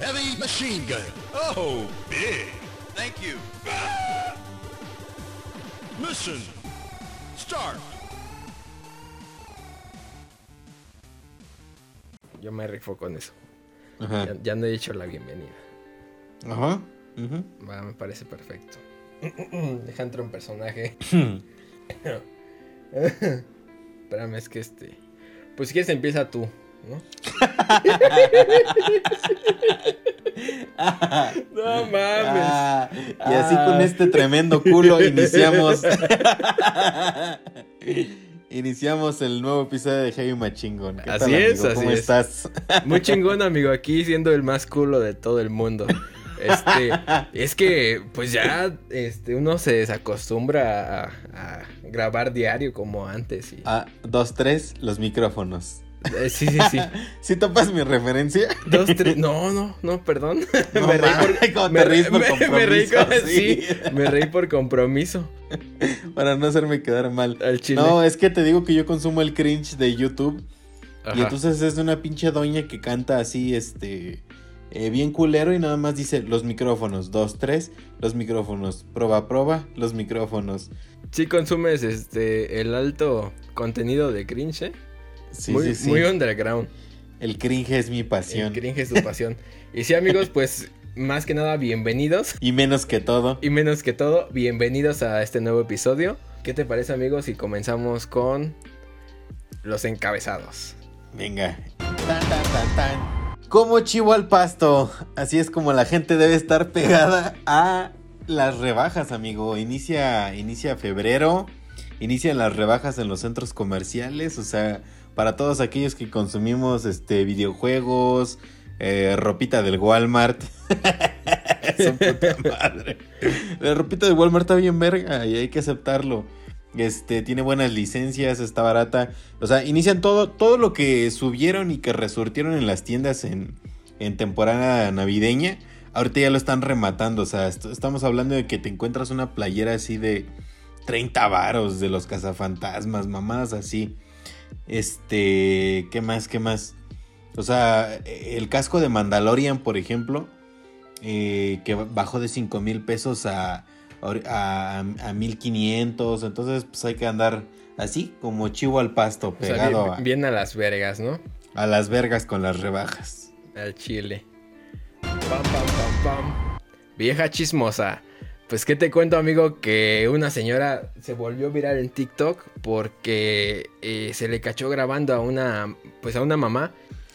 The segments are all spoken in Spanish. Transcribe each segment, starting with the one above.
Heavy machine gun. Oh, big. Thank you. Mission. Start. Yo me rifo con eso. Ajá. Ya, ya no he dicho la bienvenida. Ajá. Va, me parece perfecto. Deja entrar un personaje. Espérame, es que este. Pues si quieres empieza tú, ¿no? mames. Ah, y así con este tremendo culo iniciamos. iniciamos el nuevo episodio de Heavy Machingon. ¿Qué Así tal, es, amigo? así ¿Cómo es. estás? Muy chingón, amigo, aquí siendo el más culo de todo el mundo. Este, es que, pues ya, este, uno se desacostumbra a, a grabar diario como antes. Y, Ah, dos, tres, los micrófonos. Eh, sí, sí, sí. ¿Sí topas mi referencia? Dos, tres. No, no, no, perdón. No me reí mames, ¿cómo por, te me, ríes por me- me reí compromiso? sí, me reí por compromiso. Para no hacerme quedar mal. Al chile. No, es que te digo que yo consumo el cringe de YouTube. Ajá. Y entonces es de una pinche doña que canta así, este. eh, bien culero y nada más dice los micrófonos. Dos, tres, los micrófonos. Prueba, prueba, los micrófonos. Sí consumes este el alto contenido de cringe, ¿eh? Sí, muy, sí, sí. muy underground. El cringe es mi pasión. El cringe es tu pasión. Y sí, amigos, pues más que nada, bienvenidos. Y menos que todo. Y menos que todo, bienvenidos a este nuevo episodio. ¿Qué te parece, amigos? Si comenzamos con los encabezados. Venga. Tan, tan, tan, tan. Como chivo al pasto. Así es como la gente debe estar pegada a las rebajas, amigo. Inicia, inicia febrero. Inician las rebajas en los centros comerciales. O sea, para todos aquellos que consumimos este videojuegos, eh, ropita del Walmart. Madre. La ropita del Walmart está bien verga y hay que aceptarlo. Este, tiene buenas licencias, está barata. O sea, inician todo, todo lo que subieron y que resurtieron en las tiendas en, en temporada navideña. Ahorita ya lo están rematando. O sea, est- estamos hablando de que te encuentras una playera así de 30 varos de los cazafantasmas, mamadas así. Este, ¿qué más? ¿Qué más? O sea, el casco de Mandalorian, por ejemplo, eh, que bajó de 5 mil pesos a, a, a 1500. Entonces, pues hay que andar así, como chivo al pasto, O sea, pegado bien, a- bien a las vergas, ¿no? a, las vergas con las rebajas. Al chile. Pam, pam, pam, pam. Vieja chismosa. Pues qué te cuento, amigo, que una señora se volvió viral en TikTok porque eh, se le cachó grabando a una, pues a una mamá.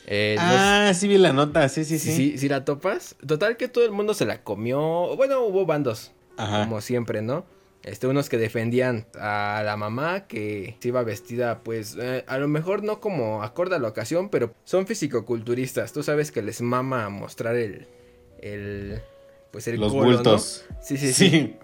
Eh, ah, sí vi la nota, sí, sí, Sí, sí. sí, sí la topas. Total que todo el mundo se la comió. Bueno, hubo bandos, Ajá. como siempre, ¿no? Este, unos que defendían a la mamá que se iba vestida, pues, eh, a lo mejor no como acorde a la ocasión, pero son fisicoculturistas. Tú sabes que les mama mostrar el, el, pues el Los bultos. Sí, sí, sí.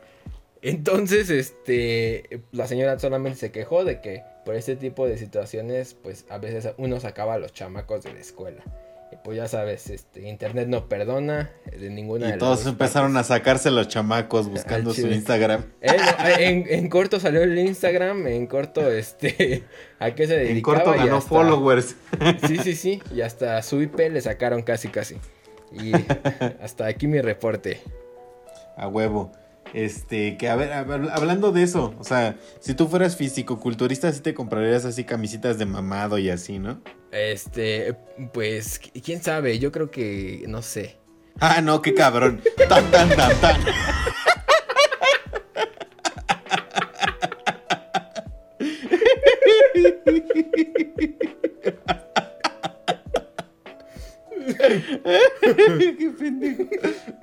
Entonces, este, la señora solamente se quejó de que por este tipo de situaciones, pues a veces uno sacaba a los chamacos de la escuela. Y pues ya sabes, este, internet no perdona de ninguna de Y las todos dos empezaron partes. a sacarse los chamacos buscando Al su. Instagram. Eh, eh, en, en corto salió el Instagram, en corto, este, a qué se dedicaba. En corto ganó hasta- followers. Sí, sí, sí, y hasta su IP le sacaron casi, casi. Y hasta aquí mi reporte. A huevo. Este, que a ver, hablando de eso, o sea, si tú fueras físico-culturista, sí te comprarías así camisitas de mamado y así, ¿no? Este, pues, quién sabe, yo creo que, no sé. Ah, no, qué cabrón. Tan, tan, tan, tan. qué pendejo.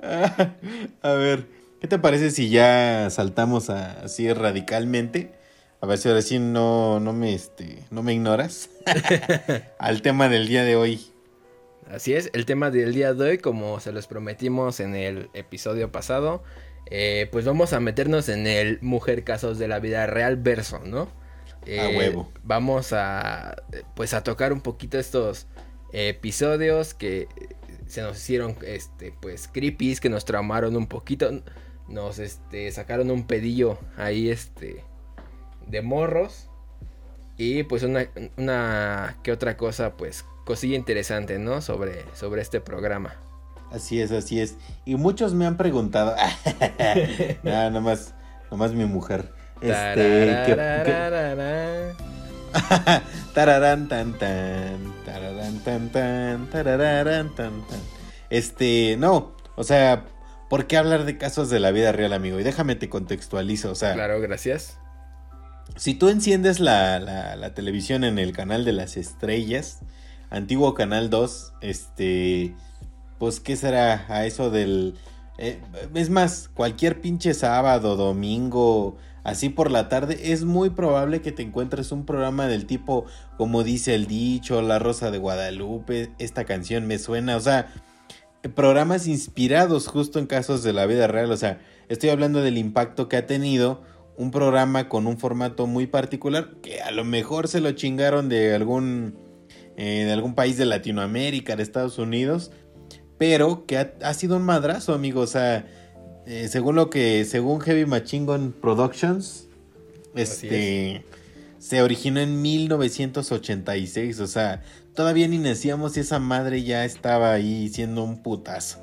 Ah, a ver, ¿qué te parece si ya saltamos a- así radicalmente? A ver si ahora sí no, no me este, no me ignoras. Al tema del día de hoy. Así es, el tema del día de hoy, como se los prometimos en el episodio pasado, eh, pues vamos a meternos en el Mujer Casos de la Vida Real verso, ¿no? Eh, huevo. Vamos a, eh, pues a tocar un poquito estos episodios que se nos hicieron, este, pues, creepies, que nos traumaron un poquito, nos, este, sacaron un pedillo ahí, este, de morros. Y pues una, una que otra cosa, pues cosilla interesante, ¿no? Sobre, sobre este programa. Así es, así es. Y muchos me han preguntado. Nada, nomás, nomás mi mujer. Este. que-. Tararán tan tan. Tararán tan tan. Tararán tan tan. Este, no. O sea, ¿por qué hablar de casos de la vida real, amigo? Y déjame te contextualizo. O sea, Claro, gracias. si tú enciendes la, la- la televisión en el canal de las estrellas, antiguo canal 2, este, pues, ¿qué será a eso del... eh, es más, cualquier pinche sábado, domingo, así por la tarde, es muy probable que te encuentres un programa del tipo, como dice el dicho, La Rosa de Guadalupe, esta canción me suena, o sea, programas inspirados justo en casos de la vida real, o sea, estoy hablando del impacto que ha tenido un programa con un formato muy particular que a lo mejor se lo chingaron de algún eh, de algún país de Latinoamérica, de Estados Unidos, pero que ha, ha sido un madrazo, amigo, o sea, eh, según lo que según Heavy Machine Gun Productions, este se originó en 1986, o sea, todavía ni nacíamos y esa madre ya estaba ahí siendo un putazo.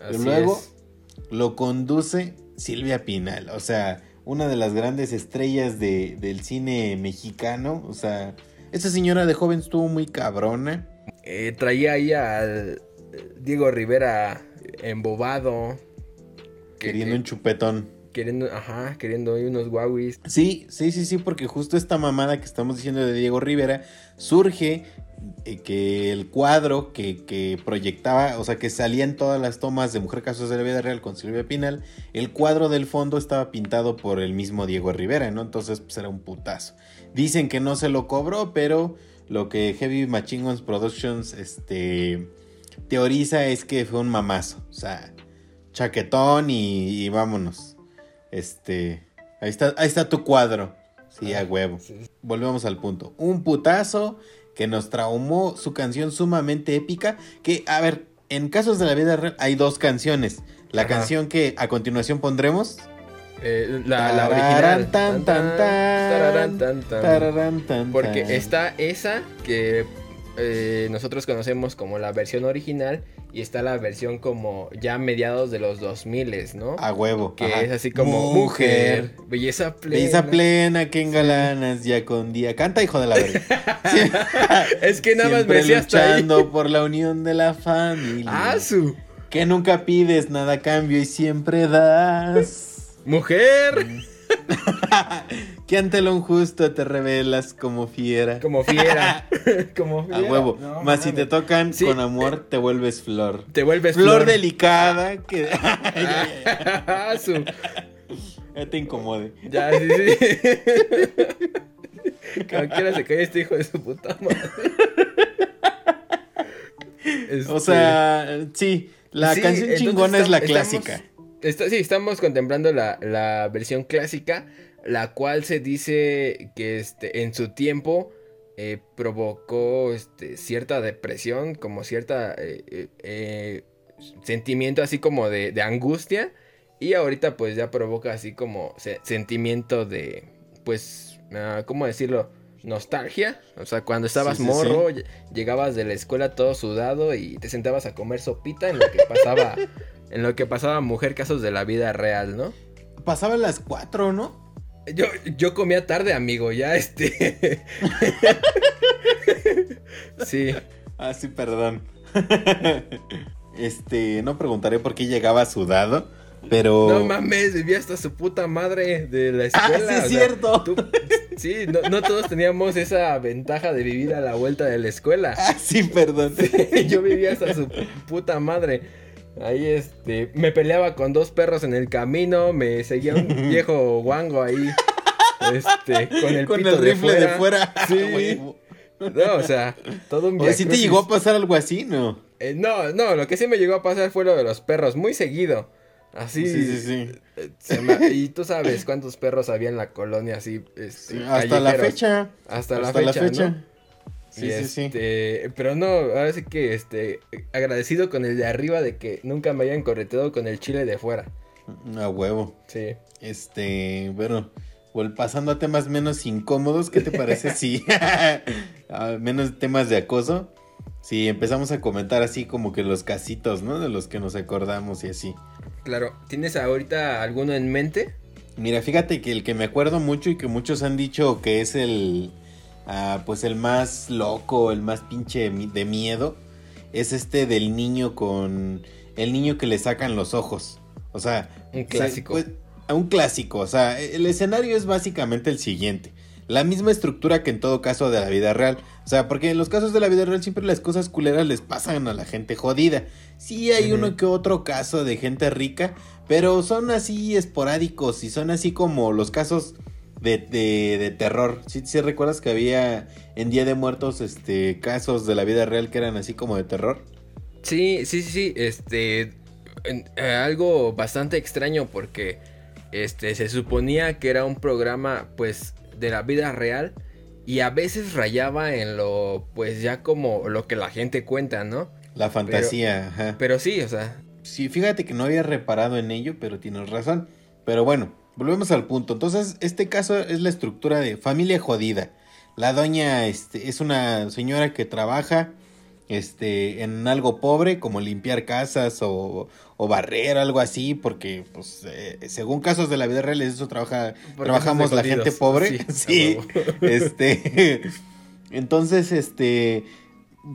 Así luego- es. Lo conduce Silvia Pinal, o sea, una de las grandes estrellas de- del cine mexicano, o sea, esa señora de joven estuvo muy cabrona. Eh, traía ahí al eh, Diego Rivera embobado. Que- Queriendo que- un chupetón. queriendo, ajá, queriendo ahí unos guauis. Sí, sí, sí, sí, porque justo esta mamada que estamos diciendo de Diego Rivera surge eh, que el cuadro que, que proyectaba, o sea, que salían todas las tomas de Mujer Casos de la Vida Real con Silvia Pinal, el cuadro del fondo estaba pintado por el mismo Diego Rivera, ¿no? Entonces, pues era un putazo. Dicen que no se lo cobró, pero lo que Heavy Machine Guns Productions, este, teoriza es que fue un mamazo, o sea, chaquetón y, y vámonos. Este, ahí está, ahí está tu cuadro. Sí, a huevo. Sí. Volvemos al punto. Un putazo que nos traumó su canción sumamente épica. Que, a ver, en casos de la vida real hay dos canciones. La Ajá. canción que a continuación pondremos. Eh, la, original. tan, tan, tan. Porque está esa que eh, nosotros conocemos como la versión original y está la versión como ya mediados de los 2000, ¿no? A huevo. que ajá. es así como mujer, belleza plena. Belleza plena que engalanas ya con día. Canta, hijo de la verga. Sí. Es que nada más me decía hasta ahí. luchando por la unión de la familia. Ah, su Que nunca pides nada a cambio y siempre das. mujer. Que ante lo injusto te revelas como fiera. Como fiera. como A fiera. huevo. No, Más si te tocan Sí. con amor, te vuelves flor. Te vuelves Flor, flor. delicada que su. ya te incomode. Ya, sí, sí. Como quiera se cae este hijo de su puta madre. O Este, sea, sí, la sí, canción chingona es la clásica. estamos- sí, estamos contemplando la, la versión clásica, la cual se dice que este, en su tiempo eh, provocó este, cierta depresión, como cierta eh, eh, sentimiento así como de, de angustia. Y ahorita pues ya provoca así como se- sentimiento de, pues, ah, ¿cómo decirlo? Nostalgia. O sea, cuando estabas Sí, sí, morro, ll- llegabas de la escuela todo sudado y te sentabas a comer sopita en lo que pasaba, en lo que pasaba mujer casos de la vida real, ¿no? Pasaba a las 4, ¿no? Yo, yo comía tarde, amigo, ya este. sí. Ah, sí, perdón. este, no preguntaré por qué llegaba sudado, pero... No mames, vivía hasta su puta madre de la Ah, escuela. sí o es sea, cierto. tú- sí, no, no todos teníamos esa ventaja de vivir a la vuelta de la escuela. Ah, sí, perdón. Yo vivía hasta su puta madre. Ahí este, me peleaba con dos perros en el camino, me seguía un viejo guango ahí. Este, con el Con pito el rifle de fuera. Sí. Huevo. No, o sea, todo un Oye, ¿sí te llegó a pasar algo así, no? Eh, no, no, lo que sí me llegó a pasar fue lo de los perros, muy seguido. Así. Sí, sí, sí. eh, me- y tú sabes cuántos perros había en la colonia así. Este, Sí, hasta la fecha. Hasta, la fecha. ¿no? Sí, Y sí, sí. este, Pero no, ahora sí que este, agradecido con el de arriba de que nunca me hayan correteado con el chile de fuera. A huevo. Sí. Este, bueno, pasando a temas menos incómodos, ¿qué te parece si? a menos temas de acoso. Sí, empezamos a comentar así como que los casitos, ¿no? De los que nos acordamos y así. Claro, ¿tienes ahorita alguno en mente? Mira, fíjate que el que me acuerdo mucho y que muchos han dicho que es el, ah, pues el más loco, el más pinche de miedo, es este del niño con el niño que le sacan los ojos. O sea, un clásico. Pues, un clásico, o sea, el escenario es básicamente el siguiente. La misma estructura que en todo caso de la vida real. O sea, porque en los casos de la vida real siempre las cosas culeras les pasan a la gente jodida. Sí hay uno que otro caso de gente rica, pero son así esporádicos y son así como los casos de, de, terror. ¿Sí, ¿Sí, recuerdas que había en Día de Muertos este, casos de la vida real que eran así como de terror? Sí, sí, sí, sí. Este. Eh, algo bastante extraño porque. Este. Se suponía que era un programa. Pues. De la vida real. Y a veces rayaba en lo. Pues ya como lo que la gente cuenta, ¿no? La fantasía, ajá. Pero sí, o sea. Sí, fíjate que no había reparado en ello, pero tienes razón. Pero bueno, volvemos al punto. Entonces, este caso es la estructura de familia jodida. La doña este, es una señora que trabaja este, en algo pobre, como limpiar casas o, o barrer, algo así, porque, pues, eh, según casos de la vida real, eso trabaja, trabajamos la gente pobre. Sí, este, entonces, este,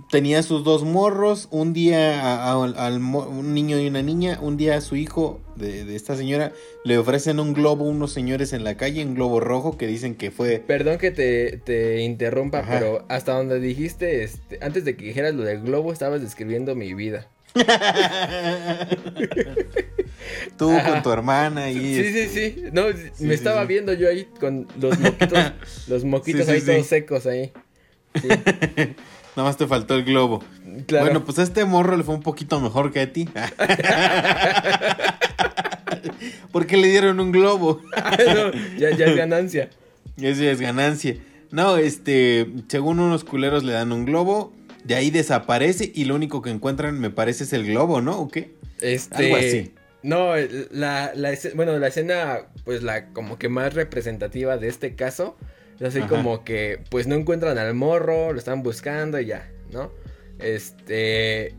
tenía sus dos morros, un día a, un niño y una niña, un día a su hijo de, esta señora le ofrecen un globo unos señores en la calle, un globo rojo que dicen que fue... Perdón que te, interrumpa, pero hasta donde dijiste, este, antes de que dijeras lo del globo, estabas describiendo mi vida. Tú con tu hermana y... Sí, sí, sí. No, me estaba viendo yo ahí con los moquitos, los moquitos ahí todos secos ahí. Nada más te faltó el globo. Bueno, pues a este morro le fue un poquito mejor que a ti. Porque le dieron un globo. ya, es ganancia. Eso ya es ganancia. No, este, según unos culeros le dan un globo, de ahí desaparece y lo único que encuentran, me parece, es el globo, ¿no? ¿O qué? Este, Algo así. No, la, bueno, la escena, pues la como que más representativa de este caso Así como que, pues no encuentran al morro, lo están buscando y ya, ¿no? Este.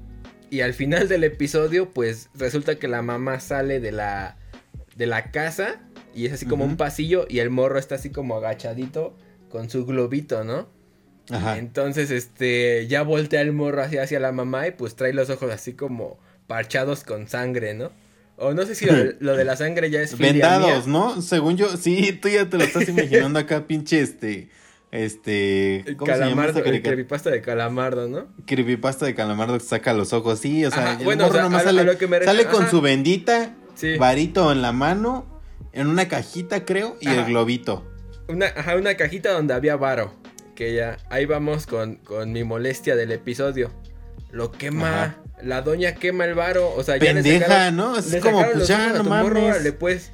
Y al final del episodio, pues resulta que la mamá sale de la, de la casa y es así como un pasillo y el morro está así como agachadito con su globito, ¿no? Ajá. Entonces, este, ya voltea el morro hacia, hacia la mamá y pues trae los ojos así como parchados con sangre, ¿no? O no sé si lo de, la sangre ya es Vendados, ¿no? Según yo, sí, tú ya te lo estás imaginando acá, pinche este. Este. ¿cómo calamardo, se llama creepypasta de calamardo, ¿no? Creepypasta de calamardo que saca los ojos, sí, o sea, bueno, o sea, sale, sale con su bendita, varito en la mano, en una cajita, creo, y el globito. Una, ajá, una cajita donde había varo. Que ya, ahí vamos con, con mi molestia del episodio. Lo quema la doña quema el varo, o sea, ya Pendeja, ¿no? Es como, pues ya, no mames. pues.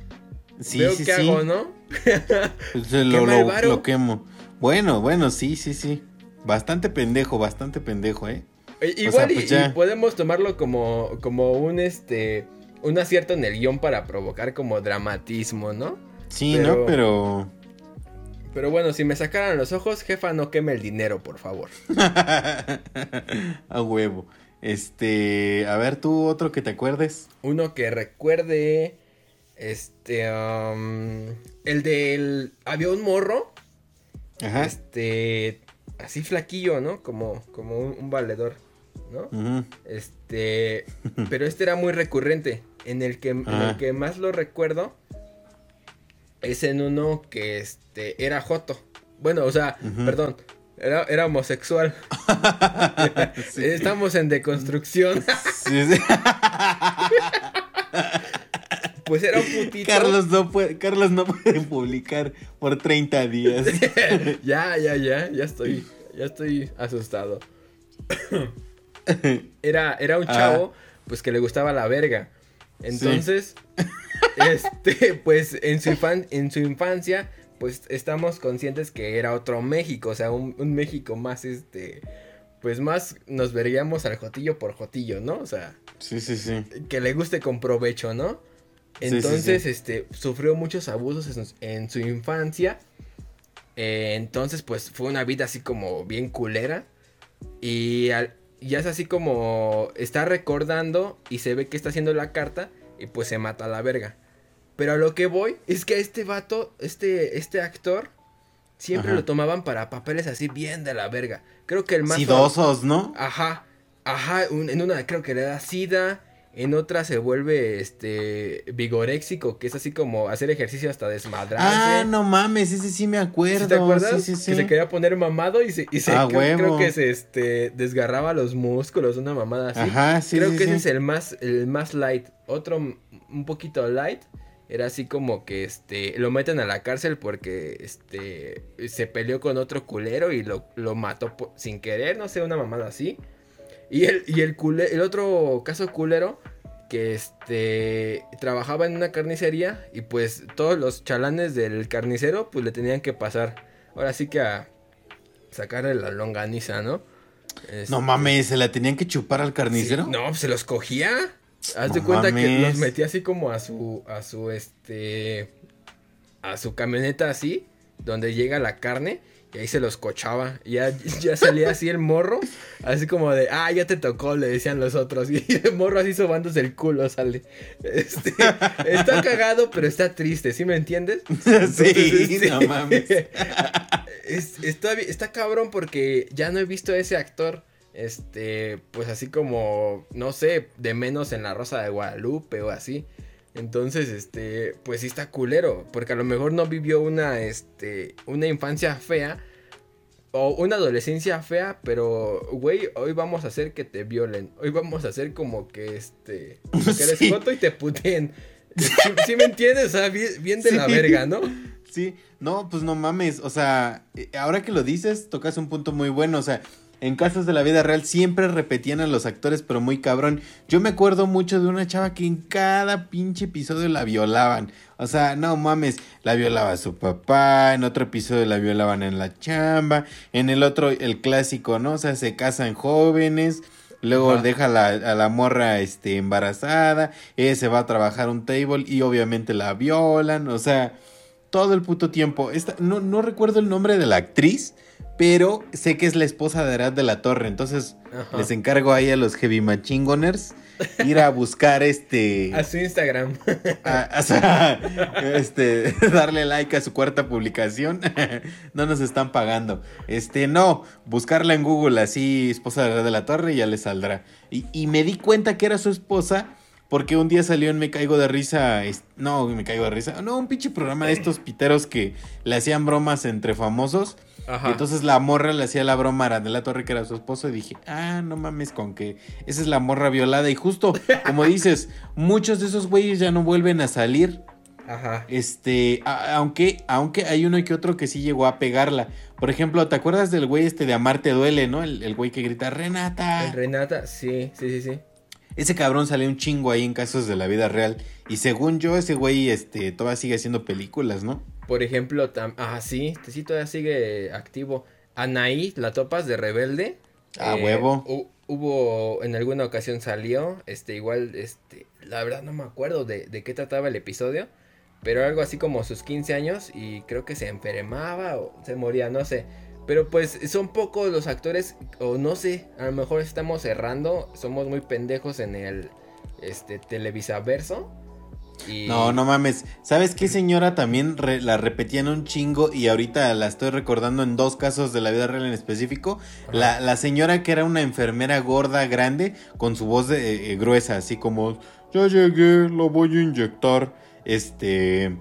Sí, Veo sí, qué hago, ¿no? Pues, lo, lo, lo, quemo. Bueno, bueno, sí, sí, sí. Bastante pendejo, bastante pendejo, ¿eh? Igual pues y, podemos tomarlo como, como un este un acierto en el guion para provocar como dramatismo, ¿no? Sí, ¿no? Pero. Pero bueno, si me sacaran los ojos, jefa, no queme el dinero, por favor. A huevo. Este, a ver tú otro que te acuerdes. Uno que recuerde, este, um, el del, había un morro, Ajá. este, así flaquillo, ¿no? Como, como un, valedor, ¿no? Este, pero este era muy recurrente, en el que, en el que más lo recuerdo es en uno que, este, era Joto. Bueno, o sea, perdón, era, homosexual. Estamos en deconstrucción. pues era un putito. Carlos no puede, Carlos no puede publicar por 30 días. ya, ya, ya, ya estoy, ya estoy asustado. era, era un ah. chavo, pues que le gustaba la verga. Entonces, este, pues en su, en su infancia pues estamos conscientes que era otro México, o sea, un, México más, este, pues más nos veríamos al Jotillo por Jotillo, ¿no? O sea, sí, sí, sí. Que le guste con provecho, ¿no? Entonces, este, sufrió muchos abusos en, su infancia. Eh, entonces, pues fue una vida así como bien culera. Y, y ya es así como está recordando y se ve que está haciendo la carta y pues se mata a la verga. Pero a lo que voy es que a este vato, este, este actor, siempre Ajá. lo tomaban para papeles así bien de la verga. Creo que el más... Sidosos, ¿no? Ajá, ajá, un- en una creo que le da sida, en otra se vuelve este vigoréxico, que es así como hacer ejercicio hasta desmadrarse. Ah, no mames, ese sí me acuerdo. ¿Sí ¿Te acuerdas? Sí, sí, sí. Que se quería poner mamado y se, y se Ah, creo, que se este desgarraba los músculos, una mamada así. Ajá, sí, creo que ese es el más, el más light. Otro un poquito light. Era así como que este lo meten a la cárcel porque este se peleó con otro culero y lo, lo mató sin querer, no sé, una mamada así. Y el, y el, el otro caso culero que este trabajaba en una carnicería y pues todos los chalanes del carnicero pues le tenían que pasar. Ahora sí que a sacarle la longaniza, ¿no? Este, No mames, ¿se la tenían que chupar al carnicero? Sí, no, pues, se los cogía. Haz de cuenta que los metía así como a su, a su, este, a su camioneta así, donde llega la carne, y ahí se los cochaba. Y ya, ya salía así el morro, así como de, ah, ya te tocó, le decían los otros. Y el morro así sobándose el culo sale. Este, está cagado, pero está triste, ¿sí me entiendes? sí, este, no mames. es- está, está cabrón porque ya no he visto a ese actor. Este, pues así como, no sé, de menos en La Rosa de Guadalupe o así. Entonces, este, pues sí está culero. Porque a lo mejor no vivió una, este, una infancia fea. O una adolescencia fea, pero, güey, hoy vamos a hacer que te violen. Hoy vamos a hacer como que, este, como que eres Sí. joto y te puteen. ¿Sí, sí me entiendes? O sea, bien, bien de la verga, ¿no? Sí, no, pues no mames, o sea, eh, ahora que lo dices, tocas un punto muy bueno, o sea, en casos de la vida real siempre repetían a los actores, pero muy cabrón. Yo me acuerdo mucho de una chava que en cada pinche episodio la violaban. O sea, no mames, la violaba a su papá, en otro episodio la violaban en la chamba, en el otro el clásico, ¿no? O sea, se casan jóvenes, luego Ajá. deja a la, a la morra este, embarazada, ella se va a trabajar un table y obviamente la violan, o sea, todo el puto tiempo. Esta, no, no recuerdo el nombre de la actriz, pero sé que es la esposa de Arad de la Torre. Entonces Ajá. les encargo ahí a los heavy machingoners ir a buscar este. A su Instagram. a- este, darle like a su cuarta publicación. no nos están pagando. Este, no, buscarla en Google así, esposa de Arad de la Torre, y ya le saldrá. Y, y me di cuenta que era su esposa. Porque un día salió en Me Caigo de Risa. No, Me Caigo de Risa. No, un pinche programa de estos piteros que le hacían bromas entre famosos. Ajá. Y entonces la morra le hacía la broma a Arandela Torre, que era su esposo, y dije, ah, no mames con que esa es la morra violada. Y justo, como dices, muchos de esos güeyes ya no vuelven a salir. Ajá. Este, a- aunque, aunque hay uno y que otro que sí llegó a pegarla. Por ejemplo, ¿te acuerdas del güey este de Amarte Duele, no? El, el güey que grita, Renata. El Renata, sí, sí, sí, sí. Ese cabrón salió un chingo ahí en casos de la vida real. Y según yo, ese güey, este, todavía sigue haciendo películas, ¿no? Por ejemplo, tam ah, sí, sí, todavía sigue activo. Anaí, la topas de Rebelde. Ah, eh, huevo. hu- hubo, en alguna ocasión salió, este, igual, este, la verdad no me acuerdo de, de qué trataba el episodio, pero algo así como sus 15 años y creo que se enfermaba o se moría, no sé. Pero pues son pocos los actores, o no sé, a lo mejor estamos errando, somos muy pendejos en el, este, Televisaverso. Y... No, no mames. ¿Sabes qué señora también re- la repetían un chingo y ahorita la estoy recordando en dos casos de la vida real en específico? La, la señora que era una enfermera gorda, grande, con su voz de, eh, gruesa, así como, ya llegué, lo voy a inyectar. Este...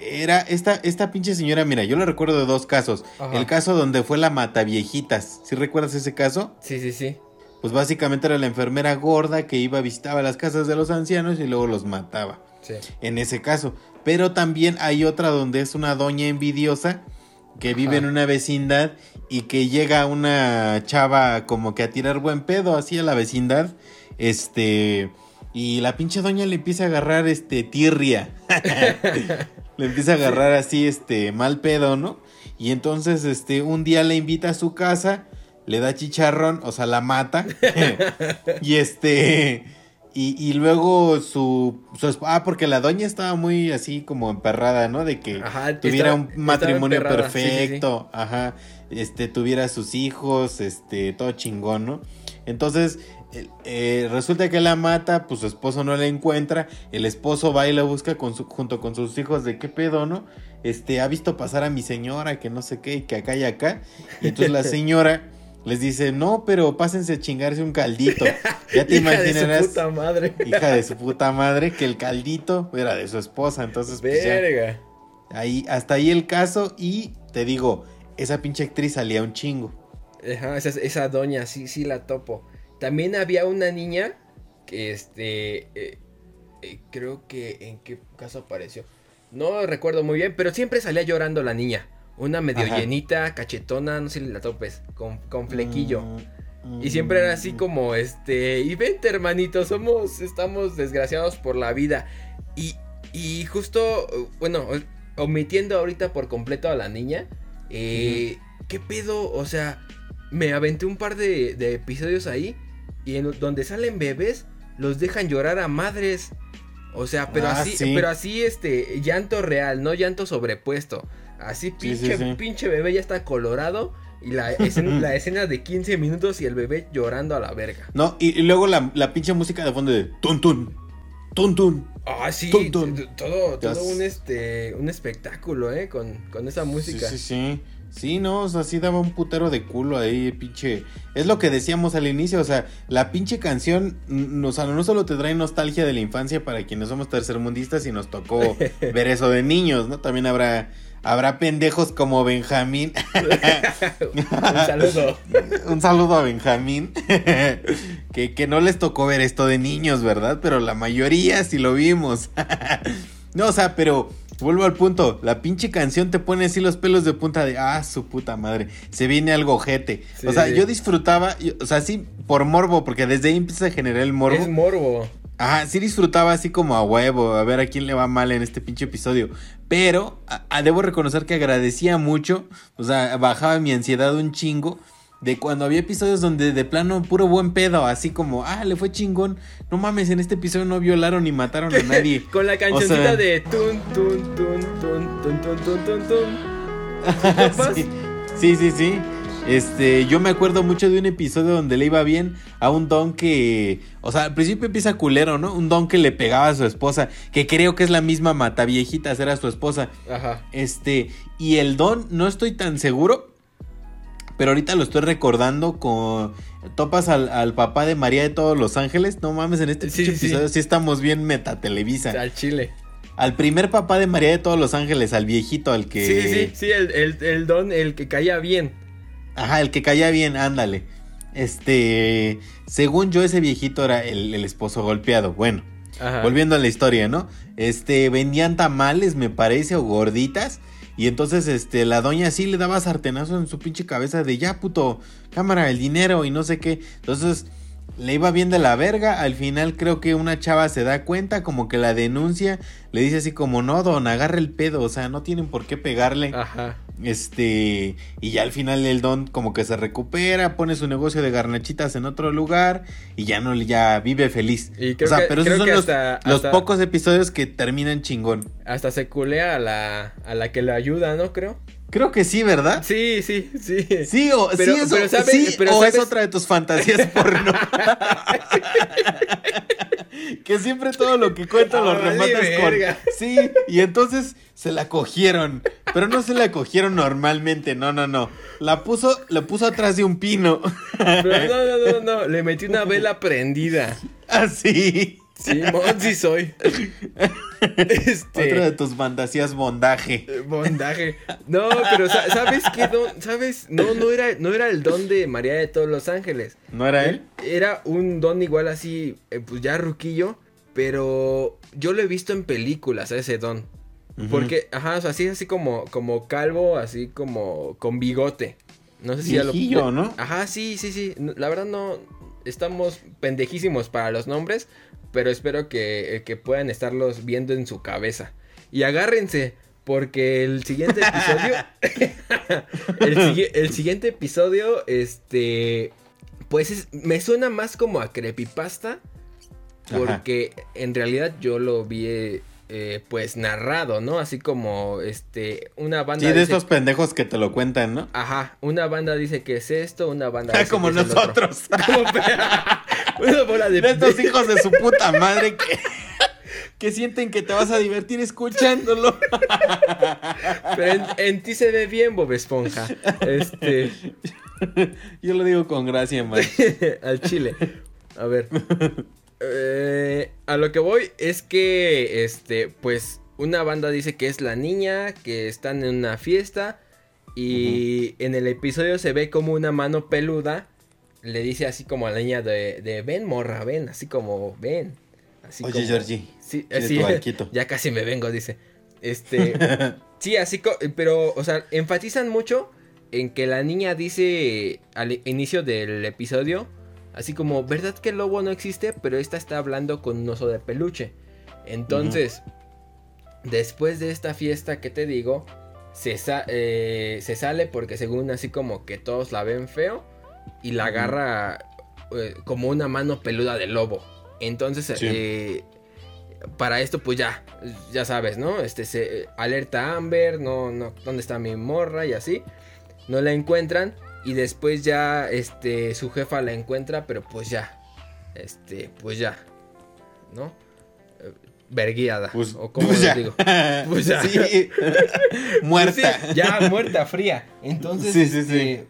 Era esta, esta pinche señora, mira, yo la recuerdo de dos casos. Ajá. El caso donde fue la mataviejitas. ¿Sí recuerdas ese caso? Sí, sí, sí. Pues básicamente era la enfermera gorda que iba a visitar las casas de los ancianos y luego los mataba Sí. en ese caso. Pero también hay otra donde es una doña envidiosa que vive Ajá. en una vecindad y que llega una chava como que a tirar buen pedo así a la vecindad. Este. Y la pinche doña le empieza a agarrar este tirria. le empieza a agarrar así este mal pedo, ¿no? Y entonces este un día le invita a su casa, le da chicharrón, o sea, la mata. y este y, y luego su, ah, porque la doña estaba muy así como emperrada, ¿no? De que Ajá, tuviera estaba- un matrimonio sí, sí, perfecto, ajá, este, tuviera sus hijos, este, todo chingón, ¿no? Entonces, eh, resulta que la mata, pues su esposo no la encuentra, el esposo va y la busca con su- junto con sus hijos de qué pedo, ¿no? Este, ha visto pasar a mi señora, que no sé qué, y que acá y acá. Y entonces la señora les dice, no, pero pásense a chingarse un caldito. Ya te Hija de su imaginarás, puta madre. hija de su puta madre, que el caldito era de su esposa. Entonces, pues, ya, ahí, hasta ahí el caso. Y te digo, esa pinche actriz salía un chingo. Ajá, esa, esa doña, sí, sí la topo. También había una niña que este. eh, eh, creo que. ¿En qué caso apareció? No recuerdo muy bien, pero siempre salía llorando la niña. Una medio Ajá. llenita, cachetona, no sé si la topes, con, con flequillo. Mm, Y siempre era así mm, como, este, y vente hermanito, somos, estamos desgraciados por la vida. Y, y justo, bueno, omitiendo ahorita por completo a la niña, eh, ¿qué pedo? O sea, me aventé un par de, de episodios ahí y en donde salen bebés, los dejan llorar a madres. O sea, pero Ah, así, sí. pero así, este, llanto real, no llanto sobrepuesto. Así Sí, pinche, sí, sí. pinche bebé ya está colorado y la escena, la escena de 15 minutos y el bebé llorando a la verga. No, y, y luego la, la pinche música de fondo de tun tun, tun tun. Ah, sí, Tum, tum. t- todo, todo un este, un espectáculo, eh, con, con esa música. Sí, sí, sí. Sí, no, o sea, sí daba un putero de culo ahí, pinche. Es lo que decíamos al inicio, o sea, la pinche canción, o sea, no solo te trae nostalgia de la infancia para quienes somos tercermundistas y nos tocó ver eso de niños, ¿no? También habrá, habrá pendejos como Benjamín. un saludo. Un saludo a Benjamín. que, que no les tocó ver esto de niños, ¿verdad? Pero la mayoría sí lo vimos. no, o sea, pero vuelvo al punto. La pinche canción te pone así los pelos de punta de, ah, su puta madre. Se viene algo ojete. Sí, o sea, yo disfrutaba, o sea, sí, por morbo, porque desde ahí empieza a generar el morbo. Es morbo. Ajá, sí disfrutaba así como a huevo, a ver a quién le va mal en este pinche episodio. Pero a- a- debo reconocer que agradecía mucho, o sea, bajaba mi ansiedad un chingo. De cuando había episodios donde de plano puro buen pedo, así como, ah, le fue chingón. No mames, en este episodio no violaron ni mataron a nadie. Con la cancioncita sea- de tun, tun, tun, tun, tun, tun, tun, tun, tun. sí, sí, sí, sí. Este, yo me acuerdo mucho de un episodio donde le iba bien a un don que, o sea, al principio empieza culero, ¿no? Un don que le pegaba a su esposa, que creo que es la misma mataviejita, era su esposa. Ajá. Este, y el don, no estoy tan seguro, pero ahorita lo estoy recordando con... Topas al, al papá de María de todos los ángeles. No mames, en este Sí, sí. episodio sí estamos bien metatelevisa. Al chile. Al primer papá de María de todos los ángeles, al viejito, al que... Sí, sí, sí, el, el, el don, el que caía bien. Ajá, el que caía bien, ándale. Este, según yo, ese viejito era el, el esposo golpeado. Bueno, Ajá. volviendo a la historia, ¿no? Este, vendían tamales, me parece, o gorditas. Y entonces, este, la doña sí le daba sartenazo en su pinche cabeza de ya, puto, cámara, el dinero y no sé qué. Entonces, le iba bien de la verga. Al final, creo que una chava se da cuenta, como que la denuncia. Le dice así como, no, don, agarra el pedo. O sea, no tienen por qué pegarle. Ajá. Este, y ya al final el don como que se recupera, pone su negocio de garnachitas en otro lugar y ya no, ya vive feliz. Y creo o sea, que- pero esos son que los, hasta- los hasta- pocos episodios que terminan chingón. Hasta se culea a la, a la que le ayuda, ¿no? Creo. Creo que sí, ¿verdad? Sí, sí, sí. Sí, o, Pero- sí, eso, pero sabe- sí, pero o es otra de tus fantasías porno. que siempre todo lo que cuento lo Ah, rematas con. Sí, y entonces se la cogieron. Pero no se la cogieron normalmente, no, no, no. La puso, la puso atrás de un pino. Pero no, no, no, no. Le metí una vela prendida. Así. Sí, Monsi soy. Este. Otra de tus fantasías bondaje. eh, Bondaje. No, pero sa- ¿sabes qué don? ¿Sabes? No, no era, no era el don de María de todos los ángeles. ¿No era él? Era un don igual así, eh, pues ya ruquillo. Pero yo lo he visto en películas ese don. Porque, ajá, o sea, así así como, como calvo, así como con bigote. No sé si ya lo. ¿no? Ajá, sí, sí, sí. La verdad no. Estamos pendejísimos para los nombres. Pero espero que, eh, que puedan estarlos viendo en su cabeza. Y agárrense. Porque el siguiente episodio. el, sigui- el siguiente episodio. Este. Pues es- me suena más como a creepypasta. Ajá. Porque en realidad yo lo vi. eh, pues narrado, ¿no? Así como este una banda. Sí, de dice- estos pendejos que te lo cuentan, ¿no? Ajá, una banda dice que es esto, una banda dice como que es el otro. nosotros. Como- una bola de, De estos hijos de su puta madre que, que sienten que te vas a divertir escuchándolo. Pero en, en ti se ve bien, Bob Esponja. Este, Yo lo digo con gracia, man. al chile. A ver. Eh, a lo que voy es que, este, pues, una banda dice que es la niña, que están en una fiesta. Y en el episodio se ve como una mano peluda le dice así como a la niña de, de ven, morra, ven, así como ven. Así Oye, como- Georgie, ya casi me vengo, dice. Este, sí, así, pero, o sea, enfatizan mucho en que la niña dice al inicio del episodio, así como, ¿verdad que el lobo no existe? Pero esta está hablando con un oso de peluche. Entonces, después de esta fiesta que te digo, se, sa- eh, se sale porque según así como que todos la ven feo y la agarra eh, como una mano peluda de lobo. Entonces, Sí. eh, para esto pues ya, ya sabes, ¿no? Este se alerta a Amber, no, no, ¿dónde está mi morra? Y así. No la encuentran y después ya, este, su jefa la encuentra, pero pues ya, este, pues ya, ¿no? Eh, Verguiada, Pues, o como pues ya. digo. Pues ya. Sí. Muerta. Sí, ya muerta, fría. Entonces, Sí, sí, este,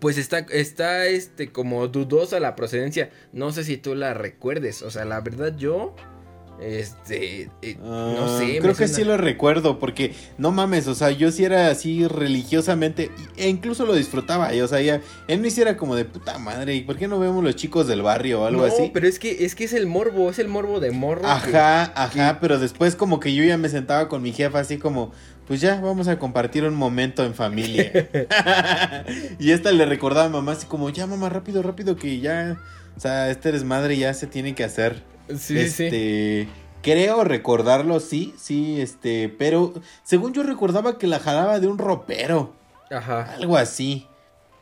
pues está, está este, como dudosa la procedencia. No sé si tú la recuerdes. O sea, la verdad, yo. Este. eh, no Ah, sé. Creo que sí lo recuerdo, porque no mames, o sea, yo sí era así religiosamente, e incluso lo disfrutaba, y, o sea, ya, él me hiciera como de puta madre, ¿y por qué no vemos los chicos del barrio o algo no, así? pero es que, es que es el morbo, es el morbo de morro. que- Ajá, ajá, pero después como que yo ya me sentaba con mi jefa así como, pues ya, vamos a compartir un momento en familia. y esta le recordaba a mamá así como, ya mamá, rápido, rápido, que ya, o sea, este desmadre ya se tiene que hacer. Sí, sí. este, creo recordarlo, sí, sí, este, pero según yo recordaba que la jalaba de un ropero, Ajá. algo así.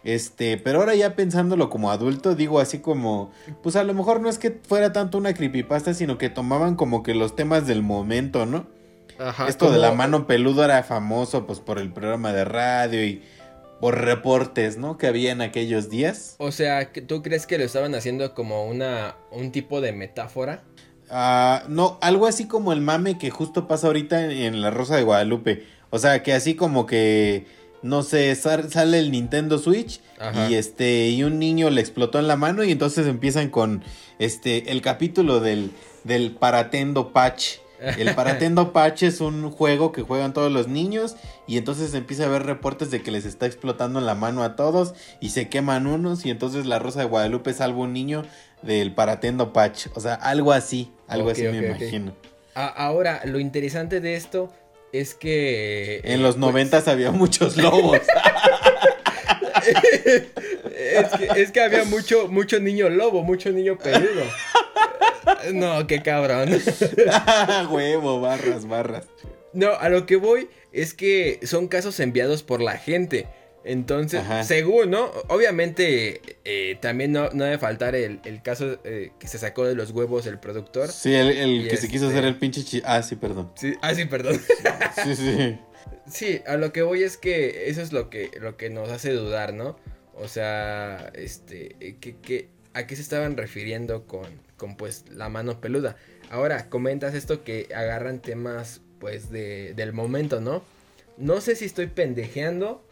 Este, pero ahora ya pensándolo como adulto, digo así como, pues a lo mejor no es que fuera tanto una creepypasta, sino que tomaban como que los temas del momento, ¿no? Ajá. Esto de la mano peluda era famoso pues por el programa de radio y por reportes, ¿no? Que había en aquellos días. O sea, ¿tú crees que lo estaban haciendo como una un tipo de metáfora? Ah, no, algo así como el mame que justo pasa ahorita en, en La Rosa de Guadalupe. O sea, que así como que, no sé, sal- sale el Nintendo Switch Ajá. y este, y un niño le explotó en la mano y entonces empiezan con este, el capítulo del, del Paratendo Patch. El Paratendo Patch es un juego que juegan todos los niños y entonces empieza a haber reportes de que les está explotando en la mano a todos y se queman unos y entonces la Rosa de Guadalupe salva un niño del Paratendo Patch. O sea, algo así, algo así me imagino. A- ahora, lo interesante de esto es que... En eh, los pues, noventas había muchos lobos. es, que, es que había mucho, mucho niño lobo, mucho niño peludo. No, qué cabrón. Huevo, barras, barras. No, a lo que voy es que son casos enviados por la gente. Entonces, Ajá. según, ¿no? Obviamente, eh, también no, no debe faltar el, el caso eh, que se sacó de los huevos el productor. Sí, el, que se quiso este- hacer el pinche chi... Ah, sí, perdón. Sí, ah, sí, perdón. Sí, sí. Sí, a lo que voy es que eso es lo que, lo que nos hace dudar, ¿no? O sea, este, que, que- ¿a qué se estaban refiriendo con, con, pues, la mano peluda? Ahora, comentas esto que agarran temas, pues, de, del momento, ¿no? No sé si estoy pendejeando,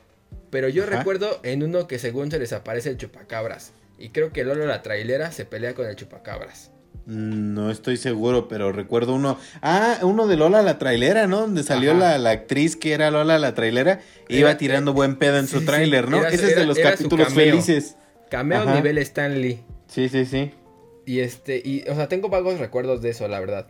pero yo Ajá. recuerdo en uno que según se les aparece el chupacabras. Y creo que Lolo la trailera se pelea con el chupacabras. Mm, No estoy seguro, pero recuerdo uno. Ah, uno de Lola la trailera, ¿no? Donde salió la, la actriz que era Lola la trailera. e iba tirando buen pedo en sí, su sí, tráiler, ¿no? era Ese es de los capítulos cameo. felices. Cameo Ajá. nivel Stanley. Sí, sí, sí. Y este, y, o sea, tengo vagos recuerdos de eso, la verdad.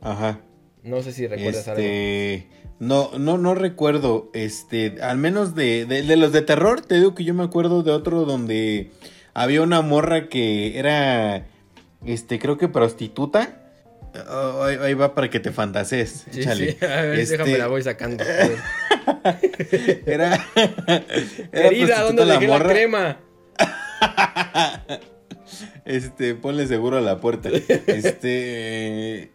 Ajá. No sé si recuerdas algo. Este. No, no, no recuerdo. Este. Al menos de, de, de los de terror, te digo que yo me acuerdo de otro donde había una morra que era. Este, creo que prostituta. Oh, ahí, ahí va para que te fantasees. Sí, échale. sí, a ver, Este, déjame la voy sacando. Era. era Querida, ¿dónde la dejé la crema? Este, ponle seguro a la puerta. Este.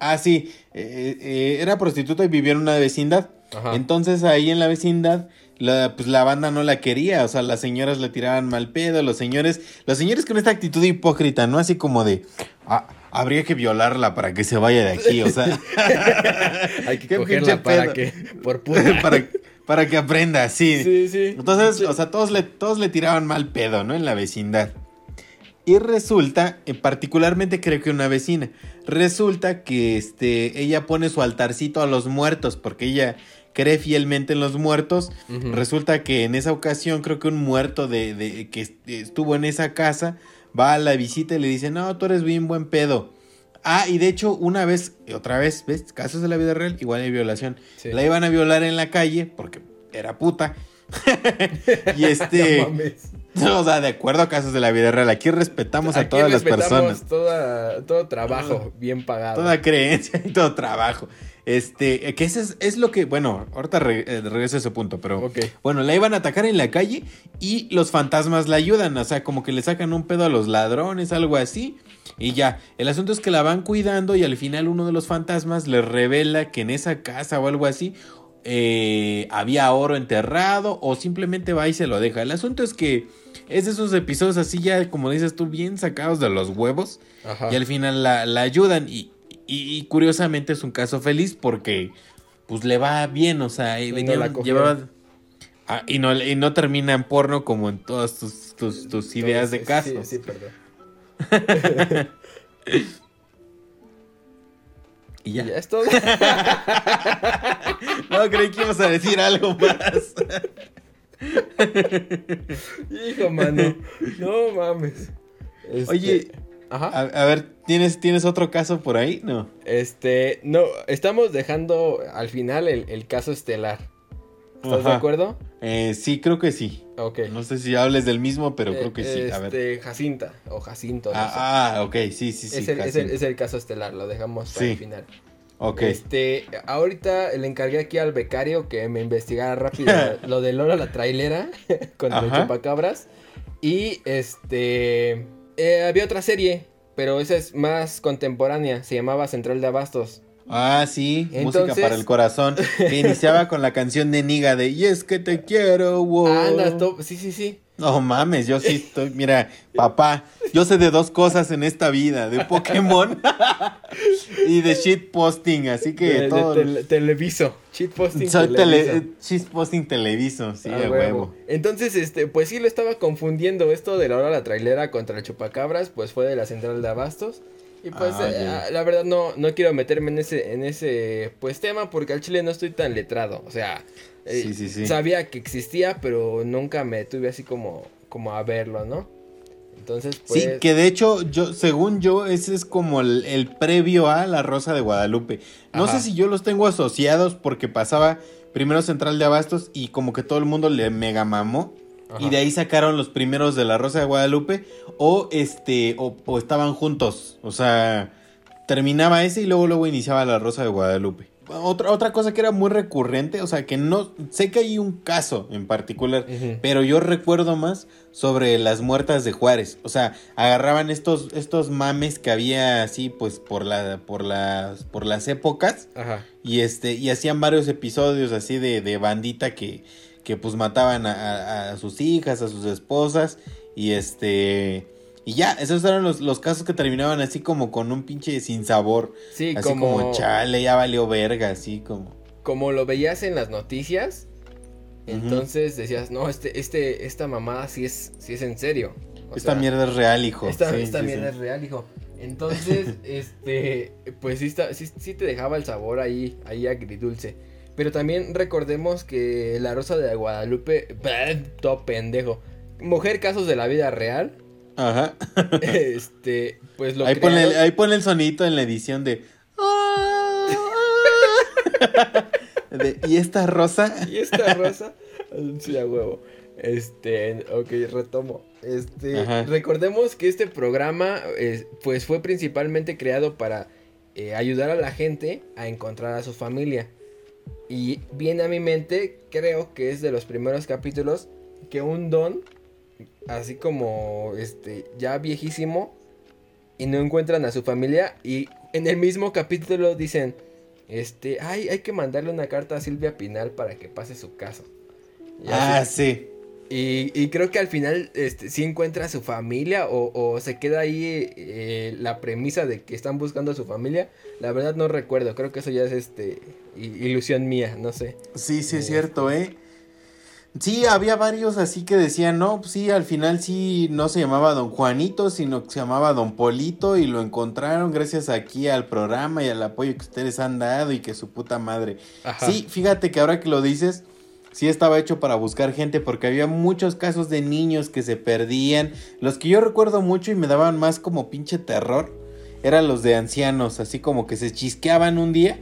Ah, sí, eh, eh, era prostituta y vivía en una vecindad. Ajá. Entonces ahí en la vecindad, la, pues la banda no la quería, o sea, las señoras le tiraban mal pedo, los señores, los señores con esta actitud hipócrita, ¿no? Así como de, "Ah, habría que violarla para que se vaya de aquí, o sea, Hay que cogerla para pedo. que. Por puta. para, para que aprenda, sí. Sí, sí. Entonces, Sí. o sea, todos le, todos le tiraban mal pedo, ¿no? En la vecindad. Y resulta, eh, particularmente creo que una vecina, resulta que este, ella pone su altarcito a los muertos, porque ella cree fielmente en los muertos. Resulta que en esa ocasión creo que un muerto de, de- que est- estuvo en esa casa va a la visita y le dice, no, tú eres bien buen pedo. Ah, y de hecho, una vez, y otra vez, ¿ves? Casos de la vida real, igual hay violación. Sí. La iban a violar en la calle porque era puta. y este, No mames. o sea, de acuerdo a casos de la vida real, aquí respetamos a Aquí todas las respetamos personas. toda- todo trabajo bien pagado. Toda creencia y todo trabajo. Este, eh, que ese es, es lo que, bueno, ahorita re- eh, regreso a ese punto, pero bueno, la iban a atacar en la calle y los fantasmas la ayudan, o sea, como que le sacan un pedo a los ladrones, algo así. Y ya, el asunto es que la van cuidando y al final uno de los fantasmas les revela que en esa casa o algo así eh, había oro enterrado o simplemente va y se lo deja. El asunto es que es de esos episodios así ya, como dices tú, bien sacados de los huevos. Ajá. Y al final la, la ayudan y, y- y curiosamente es un caso feliz porque pues le va bien, o sea, y Y no venía- llevaba... Ah, y, no, y no termina en porno como en todas tus, tus, tus ideas de Sí, casos. Sí, perdón. Y ya. Ya es todo. No, creí que ibas a decir algo más. Hijo, mano. No mames. Este, Oye, Ajá. a, a ver, ¿tienes, ¿tienes otro caso por ahí? No. Este, no, estamos dejando al final el, el caso estelar. ¿Estás de acuerdo? Eh, sí, creo que sí. Ok. No sé si hables del mismo, pero creo que sí. Este, A ver. Jacinta o Jacinto. no. Ah, ah, ok, sí, sí, sí. es, el, es, el, es el caso estelar, lo dejamos para Sí. el final. Ok. Este, ahorita le encargué aquí al becario que me investigara rápido lo de Lola la trailera el Ajá. chupacabras. Y este, eh, había otra serie, pero esa es más contemporánea, se llamaba Central de Abastos. Ah, sí, música para el corazón. Que iniciaba con la canción de Niga de Y es que te quiero, wow. Anda, top, sí, sí, sí. No mames, yo sí estoy, mira, papá, yo sé de dos cosas en esta vida, de Pokémon y de shitposting, así que De, de todo. tele- Televiso, cheat posting soy Televiso. tele, shitposting televiso, sí, A a huevo. huevo. Entonces, este, pues sí lo estaba confundiendo esto de la hora la trailera contra el chupacabras, pues fue de la central de abastos. Y pues Ah, eh, ah, la verdad no, no quiero meterme en ese, en ese pues tema porque al chile no estoy tan letrado. O sea, eh, Sí, sí, sí. sabía que existía, pero nunca me tuve así como, como a verlo, ¿no? Entonces, pues. Sí, que de hecho, yo, según yo, ese es como el, el previo a La Rosa de Guadalupe. No Ajá. sé si yo los tengo asociados porque pasaba primero Central de Abastos y como que todo el mundo le mega mamó. Ajá. Y de ahí sacaron los primeros de La Rosa de Guadalupe. O este, o, o estaban juntos. O sea, terminaba ese y luego luego iniciaba La Rosa de Guadalupe. Otra, otra cosa que era muy recurrente, o sea, que no, sé que hay un caso en particular, pero yo recuerdo más sobre las muertas de Juárez. O sea, agarraban estos, estos mames que había así, pues, por la, por las, por las épocas. Ajá. Y este, y hacían varios episodios así de, de bandita que, que pues mataban a, a- a sus hijas, a sus esposas. Y este. Y ya, esos eran los, los casos que terminaban así como con un pinche sinsabor. Sí, así como, como, chale, ya valió verga, así como. como lo veías en las noticias. Entonces decías, no, este, este, esta mamada sí es, sí es en serio. O Esta sea, mierda es real, hijo. Esta, Sí, esta sí, mierda sí. es real, hijo. Entonces, este, pues sí, está, sí te dejaba el sabor ahí, ahí agridulce. Pero también recordemos que La Rosa de Guadalupe, todo pendejo. Mujer casos de la vida real. Ajá. Este, pues lo Ahí ahí pone el sonito en la edición de. de, y esta rosa. Y esta rosa, sí, a huevo. Este, ok, retomo. Este, Ajá. recordemos que este programa, eh, pues fue principalmente creado para eh, ayudar a la gente a encontrar a su familia. Y viene a mi mente, creo que es de los primeros capítulos, que un don, así como, este, ya viejísimo, y no encuentran a su familia, y en el mismo capítulo dicen, este, ay, hay que mandarle una carta a Silvia Pinal para que pase su caso. Y Ah, así- sí. y, y creo que al final este, sí encuentra a su familia o, o se queda ahí eh, la premisa de que están buscando a su familia. La verdad no recuerdo, creo que eso ya es este ilusión mía, no sé. Sí, sí, es Este. cierto, ¿eh? Sí, había varios así que decían, no, pues sí, al final sí no se llamaba Don Juanito, sino que se llamaba Don Polito y lo encontraron gracias aquí al programa y al apoyo que ustedes han dado y que su puta madre. Ajá. Sí, fíjate que ahora que lo dices, sí estaba hecho para buscar gente porque había muchos casos de niños que se perdían. Los que yo recuerdo mucho y me daban más como pinche terror eran los de ancianos, así como que se chisqueaban un día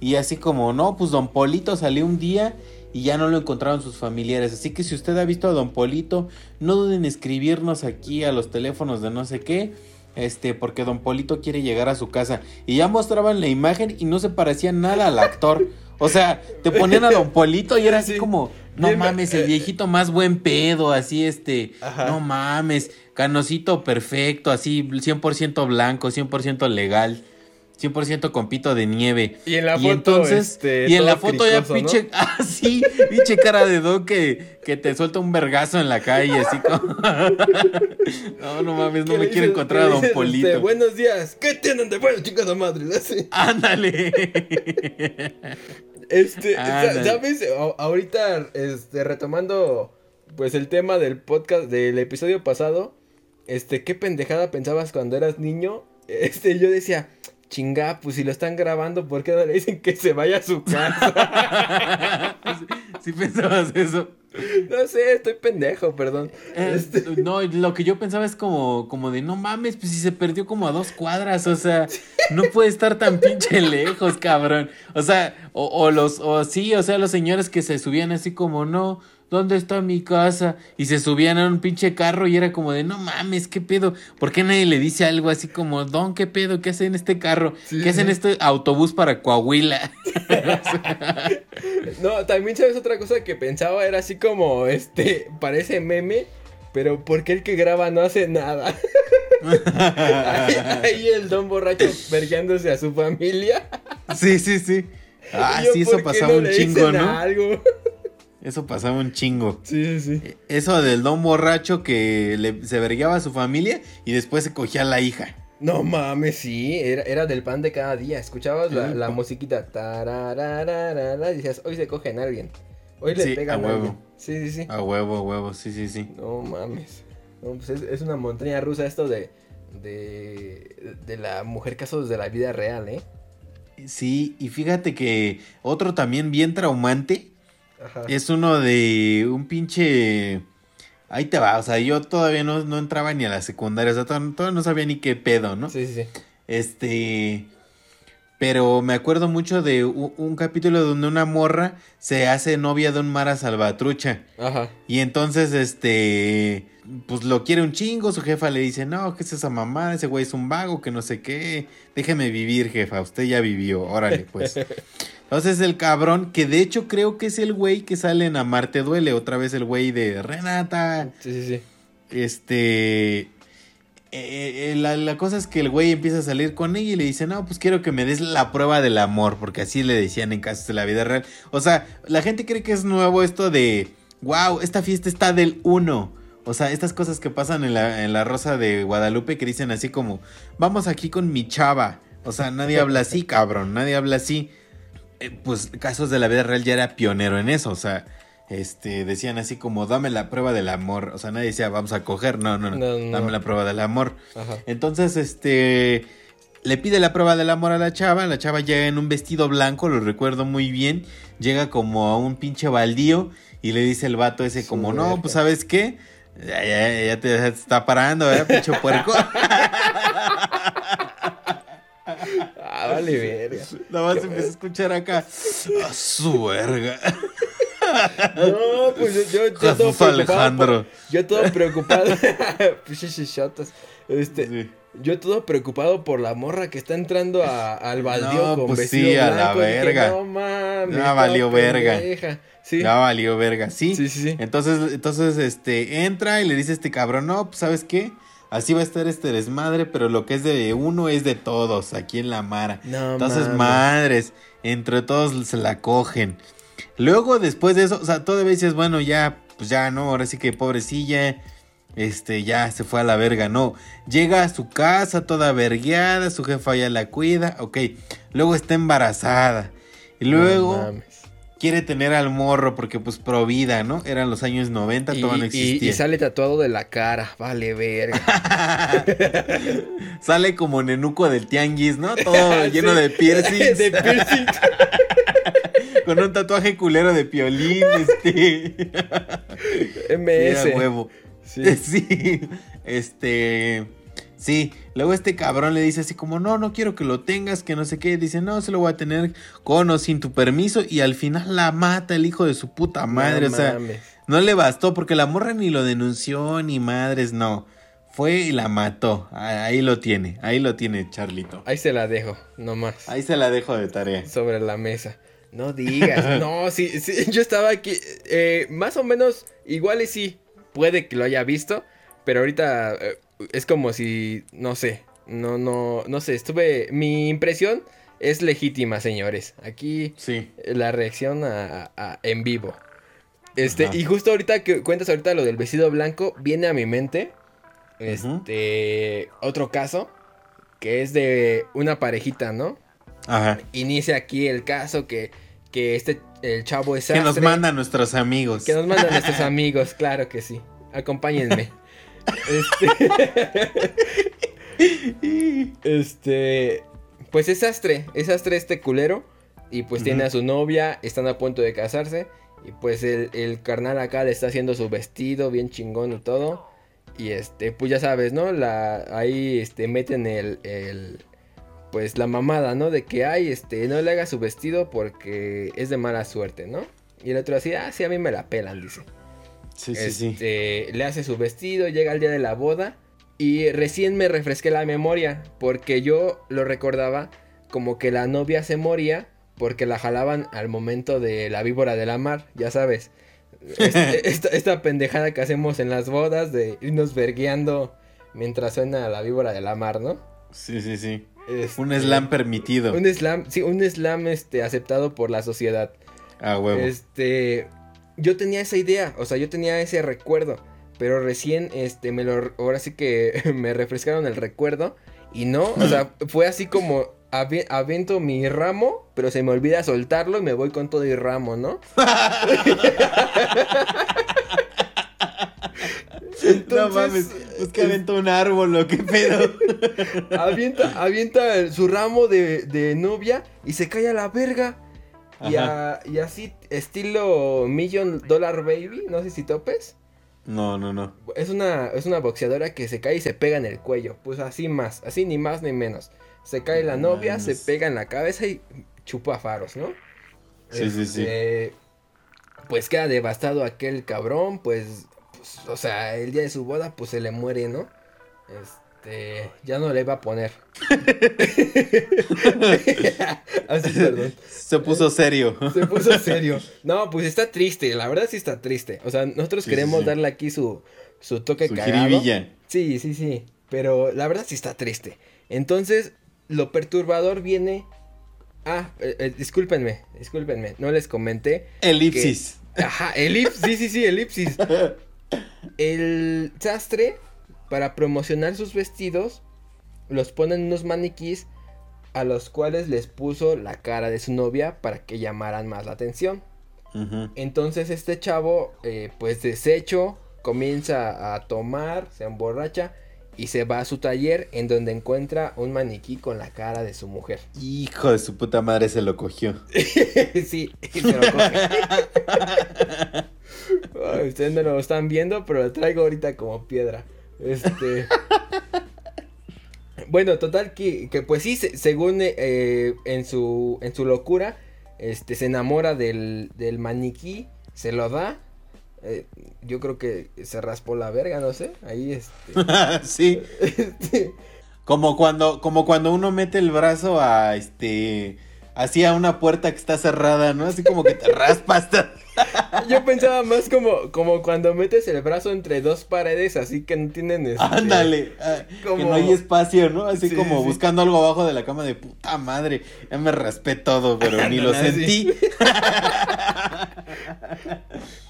y así como, no, pues Don Polito salió un día y ya no lo encontraron sus familiares. Así que si usted ha visto a Don Polito, no duden en escribirnos aquí a los teléfonos de no sé qué. Este, porque Don Polito quiere llegar a su casa. Y ya mostraban la imagen y no se parecía nada al actor. O sea, te ponían a Don Polito y era así Sí. como, no Bien, mames, el eh, viejito más buen pedo, así este, Ajá. no mames, canosito perfecto, así 100% blanco, 100% legal. 100% con pito de nieve. Y en la foto, este, y en la foto ya pinche, ah, sí, pinche cara de don que, que te suelta un vergazo en la calle, así como. no, no mames, no ¿Qué me quiero encontrar a ¿Qué don dices, Polito. este, buenos días, ¿qué tienen de bueno, chicos madre? Así. Ándale. Este, Ándale. ¿sabes? Ahorita, este, retomando, pues, el tema del podcast, del episodio pasado, este, ¿qué pendejada pensabas cuando eras niño? Este, yo decía, chinga, pues si lo están grabando, ¿por qué no le dicen que se vaya a su casa? si pensabas eso. No sé, estoy pendejo, perdón. Eh, Este, No, lo que yo pensaba es como, como de no mames, pues si se perdió como a dos cuadras, o sea, no puede estar tan pinche lejos, cabrón. O sea, o, o los, o sí, o sea, los señores que se subían así como, no, ¿dónde está mi casa? Y se subían a un pinche carro y era como de no mames, ¿qué pedo? ¿Por qué nadie le dice algo así como, Don, qué pedo? ¿Qué hacen en este carro? Sí, ¿Qué hacen en este autobús para Coahuila? no, también sabes otra cosa que pensaba, era así como, este, parece meme, pero ¿por qué el que graba no hace nada? ahí, ahí el don borracho vergueándose a su familia. sí, sí, sí. Ah, yo, sí, eso ¿por qué pasaba no un chingo, ¿no? Algo? Eso pasaba un chingo. Sí, sí, sí. Eso del don borracho que le, se vergueaba a su familia y después se cogía a la hija. No mames, sí, era, era del pan de cada día. Escuchabas la, la musiquita. y decías, hoy se cogen a alguien. Hoy le Sí, pegan a a, huevo. alguien. Sí, sí, sí. A huevo, a huevo, sí, sí, sí. No mames. No, pues es, es una montaña rusa esto de, de, de la mujer casos de la vida real, ¿eh? Sí, y fíjate que otro también bien traumante Ajá. es uno de un pinche... Ahí te va, o sea, yo todavía no, no entraba ni a la secundaria, o sea, todavía, todavía no sabía ni qué pedo, ¿no? Sí, sí, sí. Este. Pero me acuerdo mucho de u- un, capítulo donde una morra se hace novia de un Mara Salvatrucha. Ajá. Y entonces, este. Pues lo quiere un chingo. Su jefa le dice: No, ¿qué es esa mamada? Ese güey es un vago, que no sé qué. Déjeme vivir, jefa. Usted ya vivió. Órale, pues. Entonces el cabrón, que de hecho creo que es el güey que sale en Amarte Duele. Otra vez el güey de Renata. Sí, sí, sí. Este. eh, eh, la, la cosa es que el güey empieza a salir con ella y le dice, no, pues quiero que me des la prueba del amor, porque así le decían en casos de la vida real. O sea, la gente cree que es nuevo esto de, wow, esta fiesta está del uno. O sea, estas cosas que pasan en la, en la Rosa de Guadalupe que dicen así como, vamos aquí con mi chava. O sea, nadie habla así, cabrón, nadie habla así. Eh, pues casos de la vida real ya era pionero en eso, o sea, este, decían así como, dame la prueba del amor. O sea, nadie decía, vamos a coger, no, no, no, No, no. dame la prueba del amor. Ajá. Entonces, este, le pide la prueba del amor a la chava, la chava llega en un vestido blanco, lo recuerdo muy bien, llega como a un pinche baldío y le dice el vato ese como, no, pues sabes qué, ya, ya- ya te, ya te está parando, ¿verdad, pinche puerco? Ah, vale, verga. Nada más empecé a escuchar acá, a su verga. No, pues yo, yo, yo todo. Alejandro. por- yo todo preocupado. Este, Sí. Yo todo preocupado por la morra que está entrando a- al baldío No, con pues vestido sí, a la blanco. Dije, verga. no mames. Ya valió verga. pendeja". Sí. Ya valió verga, sí. Sí, sí, sí. Entonces, entonces, este, entra y le dice a este cabrón, no, pues, ¿sabes qué? Así va a estar este desmadre, pero lo que es de uno es de todos aquí en la Mara. No Entonces, madres, entre todos se la cogen. Luego, después de eso, o sea, todavía dices, bueno, ya, pues ya, no, ahora sí que pobrecilla, este, ya se fue a la verga, no. Llega a su casa toda vergueada, su jefa ya la cuida, ok. Luego está embarazada. Y luego No. Quiere tener al morro porque, pues, pro vida, ¿no? Eran los años 90, Y, todavía no existía. y sale tatuado de la cara. Vale, verga. Sale como nenuco del tianguis, ¿no? Todo lleno de piercings. de piercing. con un tatuaje culero de piolín, este. MS. Sí, huevo. Sí. Sí. Este. Sí. Luego este cabrón le dice así como, no, no quiero que lo tengas, que no sé qué. Dice, no, se lo voy a tener con o sin tu permiso. Y al final la mata el hijo de su puta madre. No o sea, mames. no le bastó porque la morra ni lo denunció, ni madres, no. Fue y la mató. Ah, Ahí lo tiene, ahí lo tiene Charlito. Ahí se la dejo, nomás. Ahí se la dejo de tarea. Sobre la mesa. No digas. no, sí, sí, yo estaba aquí. eh, más o menos, igual y sí. Puede que lo haya visto. Pero ahorita eh, es como si. No sé. No, no, no sé. Estuve. Mi impresión es legítima, señores. Aquí Sí. la reacción a, a- en vivo. Este, Ajá. y justo ahorita que cuentas ahorita lo del vestido blanco, viene a mi mente. Este. Otro caso. Que es de una parejita, ¿no? Ajá. inicia aquí el caso que, que este el chavo es Que nos mandan nuestros amigos. que nos mandan nuestros amigos, claro que sí. Acompáñenme. Este, este pues es sastre, es sastre este culero y pues tiene a su novia, están a punto de casarse y pues el, el carnal acá le está haciendo su vestido bien chingón y todo. Y este, pues ya sabes, ¿no? La, ahí este, meten el, el, pues la mamada, ¿no? De que, ay, este, no le haga su vestido porque es de mala suerte, ¿no? Y el otro así, ah, sí, a mí me la pelan, dice. Sí, sí, sí. Este, Le hace su vestido, llega el día de la boda y recién me refresqué la memoria porque yo lo recordaba como que la novia se moría porque la jalaban al momento de la víbora de la mar, ya sabes. Este- esta, esta pendejada que hacemos en las bodas de irnos vergueando mientras suena la víbora de la mar, ¿no? Sí, sí, sí. Este, Un slam permitido. Un slam, sí, un slam este, aceptado por la sociedad. A huevo. Este, yo tenía esa idea, o sea, yo tenía ese recuerdo, pero recién, este, me lo, ahora sí que me refrescaron el recuerdo y no, o sea, fue así como aviento mi ramo, pero se me olvida soltarlo y me voy con todo y ramo, ¿no? no Entonces, mames. Es que aventó un árbol o qué pedo. Avienta, avienta el- su ramo de, de novia y se cae a la verga. Y, a- y así, estilo Million Dollar Baby, no sé si topes. No, no, no. Es una, es una boxeadora que se cae y se pega en el cuello. Pues así más, así ni más ni menos. Se cae la No novia, se pega en la cabeza y chupa faros, ¿no? Sí, sí, sí. Este, Pues queda devastado aquel cabrón, pues, pues, o sea, el día de su boda, pues se le muere, ¿no? Este, ya no le va a poner. así, perdón. Se puso serio. Se puso serio. No, pues está triste, la verdad sí está triste. O sea, nosotros Sí, queremos sí, sí. darle aquí su, su toque Su cagado. jiribilla. Sí, sí, sí. Pero la verdad sí está triste. Entonces, lo perturbador viene. Ah, eh, eh, discúlpenme, discúlpenme. No les comenté. Elipsis. Ajá, elipsis. Sí, sí, sí, elipsis. El sastre, para promocionar sus vestidos, los pone en unos maniquís a los cuales les puso la cara de su novia para que llamaran más la atención. Entonces este chavo, eh, pues deshecho, comienza a tomar, se emborracha y se va a su taller en donde encuentra un maniquí con la cara de su mujer. Hijo de su puta madre se lo cogió. sí, se lo coge. Ustedes no lo están viendo, pero lo traigo ahorita como piedra. Este. Bueno, total que, que pues sí, se- según eh, en, su, en su locura, este, se enamora del, del maniquí, se lo da. eh, yo creo que se raspó la verga, no sé. Ahí este. sí. este, Como cuando, como cuando uno mete el brazo a este así a una puerta que está cerrada, ¿no? Así como que te raspas. Yo pensaba más como, como cuando metes el brazo entre dos paredes, así que no tienen este, Ándale, ah, que no hay espacio, ¿no? Así Sí, como sí. buscando algo abajo de la cama de puta madre. Ya me raspé todo, pero ni lo sentí.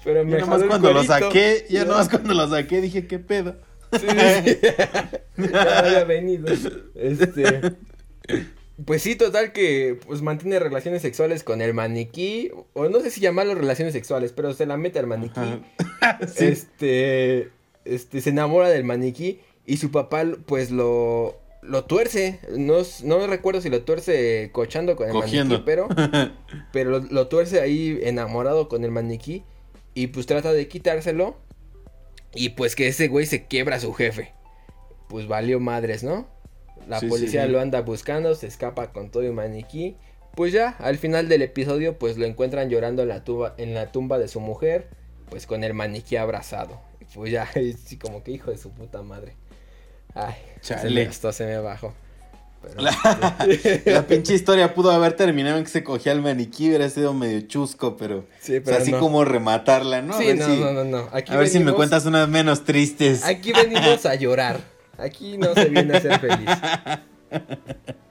Pero Ya me nomás jaló el cuando lo cuerito. saqué, ya Ya. nomás cuando lo saqué dije, ¿qué pedo? Sí, sí, sí. Ya había venido. Este. Pues sí, total que pues mantiene relaciones sexuales con el maniquí. O no sé si llamarlo relaciones sexuales, pero se la mete al maniquí. Sí. Este. Este se enamora del maniquí. Y su papá, pues lo. Lo tuerce. No, no recuerdo si lo tuerce cochando con el Cogiendo. maniquí, pero. Pero lo, lo tuerce ahí enamorado con el maniquí. Y pues trata de quitárselo. Y pues que ese güey se quiebra a su jefe. Pues valió madres, ¿no? La Sí, policía sí. lo anda buscando, se escapa con todo el maniquí. Pues ya, al final del episodio, pues lo encuentran llorando en la, tuba, en la tumba de su mujer. Pues con el maniquí abrazado. Y pues ya, sí, como que hijo de su puta madre. Ay, se Chale. me, hasta se me bajó. Pero, La pinche historia pudo haber terminado en que se cogía el maniquí, hubiera sido medio chusco, pero, sí, o sea, pero así como rematarla, ¿no? Sí, a ver, no, si, no, no, no. Aquí a ver si me cuentas unas menos tristes. Aquí venimos a llorar. Aquí no se viene a ser feliz.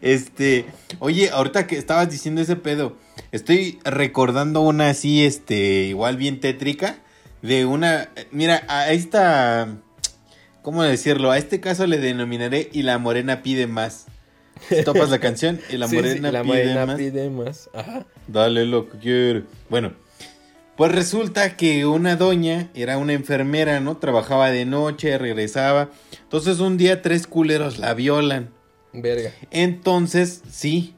Este, oye, ahorita que estabas diciendo ese pedo, estoy recordando una así, este, igual bien tétrica, de una, mira, a esta, ¿cómo decirlo? A este caso le denominaré y la morena pide más. ¿Topas la canción? Y la Sí, sí, morena la pide morena más. pide más. Ajá. Dale lo que quiere. Bueno, pues resulta que una doña era una enfermera, ¿no? Trabajaba de noche, regresaba. Entonces un día tres culeros la violan. Verga. Entonces, sí.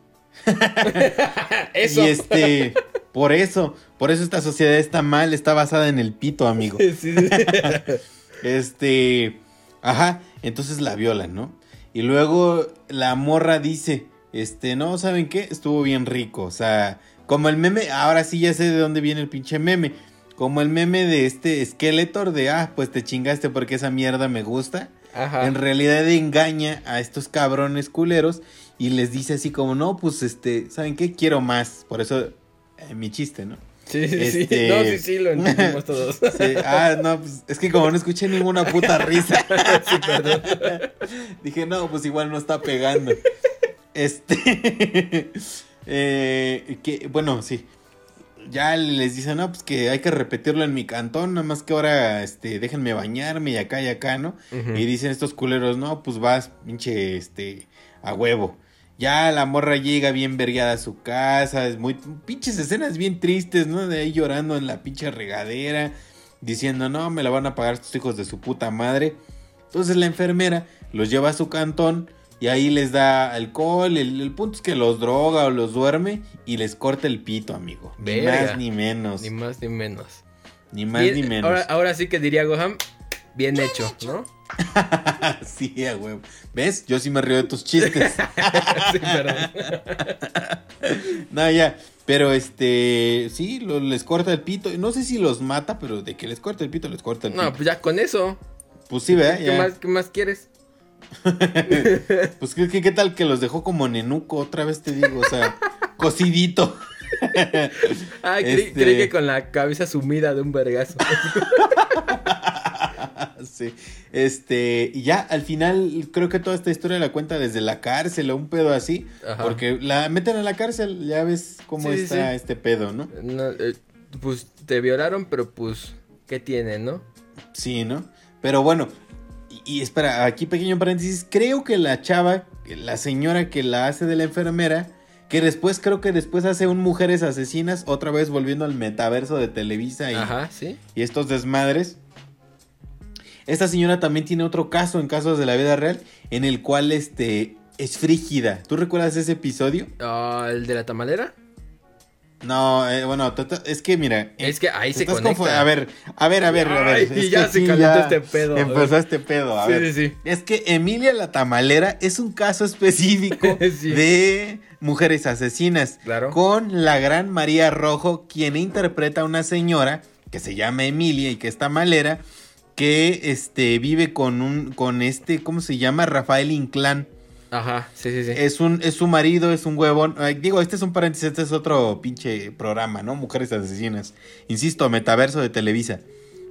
Eso. Y este, por eso, por eso esta sociedad está mal, está basada en el pito, amigo. Sí, sí, sí. Este, ajá, entonces la violan, ¿no? Y luego la morra dice, este, no, ¿saben qué? Estuvo bien rico, o sea, como el meme, ahora sí ya sé de dónde viene el pinche meme. Como el meme de este Skeletor de, ah, pues te chingaste porque esa mierda me gusta. Ajá. En realidad engaña a estos cabrones culeros y les dice así como, no, pues este, ¿saben qué? Quiero más. Por eso, eh, mi chiste, ¿no? Sí, sí, sí. este- No, sí, sí, lo entendimos todos. Sí, ah, no, pues es que como no escuché ninguna puta risa. sí, perdón. Dije, no, pues igual no está pegando. Este. eh, que, bueno, sí. Ya les dicen, no, pues que hay que repetirlo en mi cantón, nada más que ahora, este, déjenme bañarme y acá y acá, ¿no? Y dicen estos culeros, no, pues vas, pinche, este, a huevo. Ya la morra llega bien vergueada a su casa, es muy, pinches escenas bien tristes, ¿no? De ahí llorando en la pinche regadera, diciendo, no, me la van a pagar estos hijos de su puta madre. Entonces la enfermera los lleva a su cantón y ahí les da alcohol. El, el punto es que los droga o los duerme y les corta el pito, amigo. Ni Verga. más ni menos. Ni más ni menos. Ni más ni menos. Ahora, ahora sí que diría Goham, bien hecho, ¿no? sí, huevo. ¿Ves? Yo sí me río de tus chistes. sí, no, ya. Pero este, sí, lo- les corta el pito. No sé si los mata, pero de que les corta el pito, les corta el No, pito. pues ya con eso. Pues sí, ¿verdad? ¿Qué Ya. más, ¿Qué más quieres? Pues ¿qué, qué, tal que los dejó como nenuco, otra vez te digo, o sea, cocidito. Ah, creí, Este- creí que con la cabeza sumida de un vergazo. sí. Este, y ya al final creo que toda esta historia la cuenta desde la cárcel o un pedo así, Ajá. porque la meten a la cárcel, ya ves cómo Sí, está sí. este pedo, ¿no? No, eh, pues te violaron, pero pues, ¿qué tienen, no? Sí, ¿no? Pero bueno, y, espera, aquí pequeño paréntesis, creo que la chava, la señora que la hace de la enfermera, que después creo que después hace un Mujeres Asesinas, otra vez volviendo al metaverso de Televisa y, Ajá, sí. y estos desmadres. Esta señora también tiene otro caso en casos de la vida real en el cual este es frígida. ¿Tú recuerdas ese episodio? Ah, ¿El de la tamalera? No, eh, bueno, es que mira, eh, Es que ahí se conecta. A ver, a ver, a ver, a ver. Ay, es ya se calentó este pedo. Empezó este pedo, a sí, ver. sí, sí. Es que Emilia la Tamalera es un caso específico Sí. de mujeres asesinas. Claro. Con la gran María Rojo, quien interpreta a una señora que se llama Emilia y que es tamalera, que este, vive con un, con este, ¿cómo se llama? Rafael Inclán. Ajá, sí, sí, sí. Es un, es su marido, es un huevón. Digo, este es un paréntesis, este es otro pinche programa, ¿no? Mujeres asesinas. Insisto, metaverso de Televisa.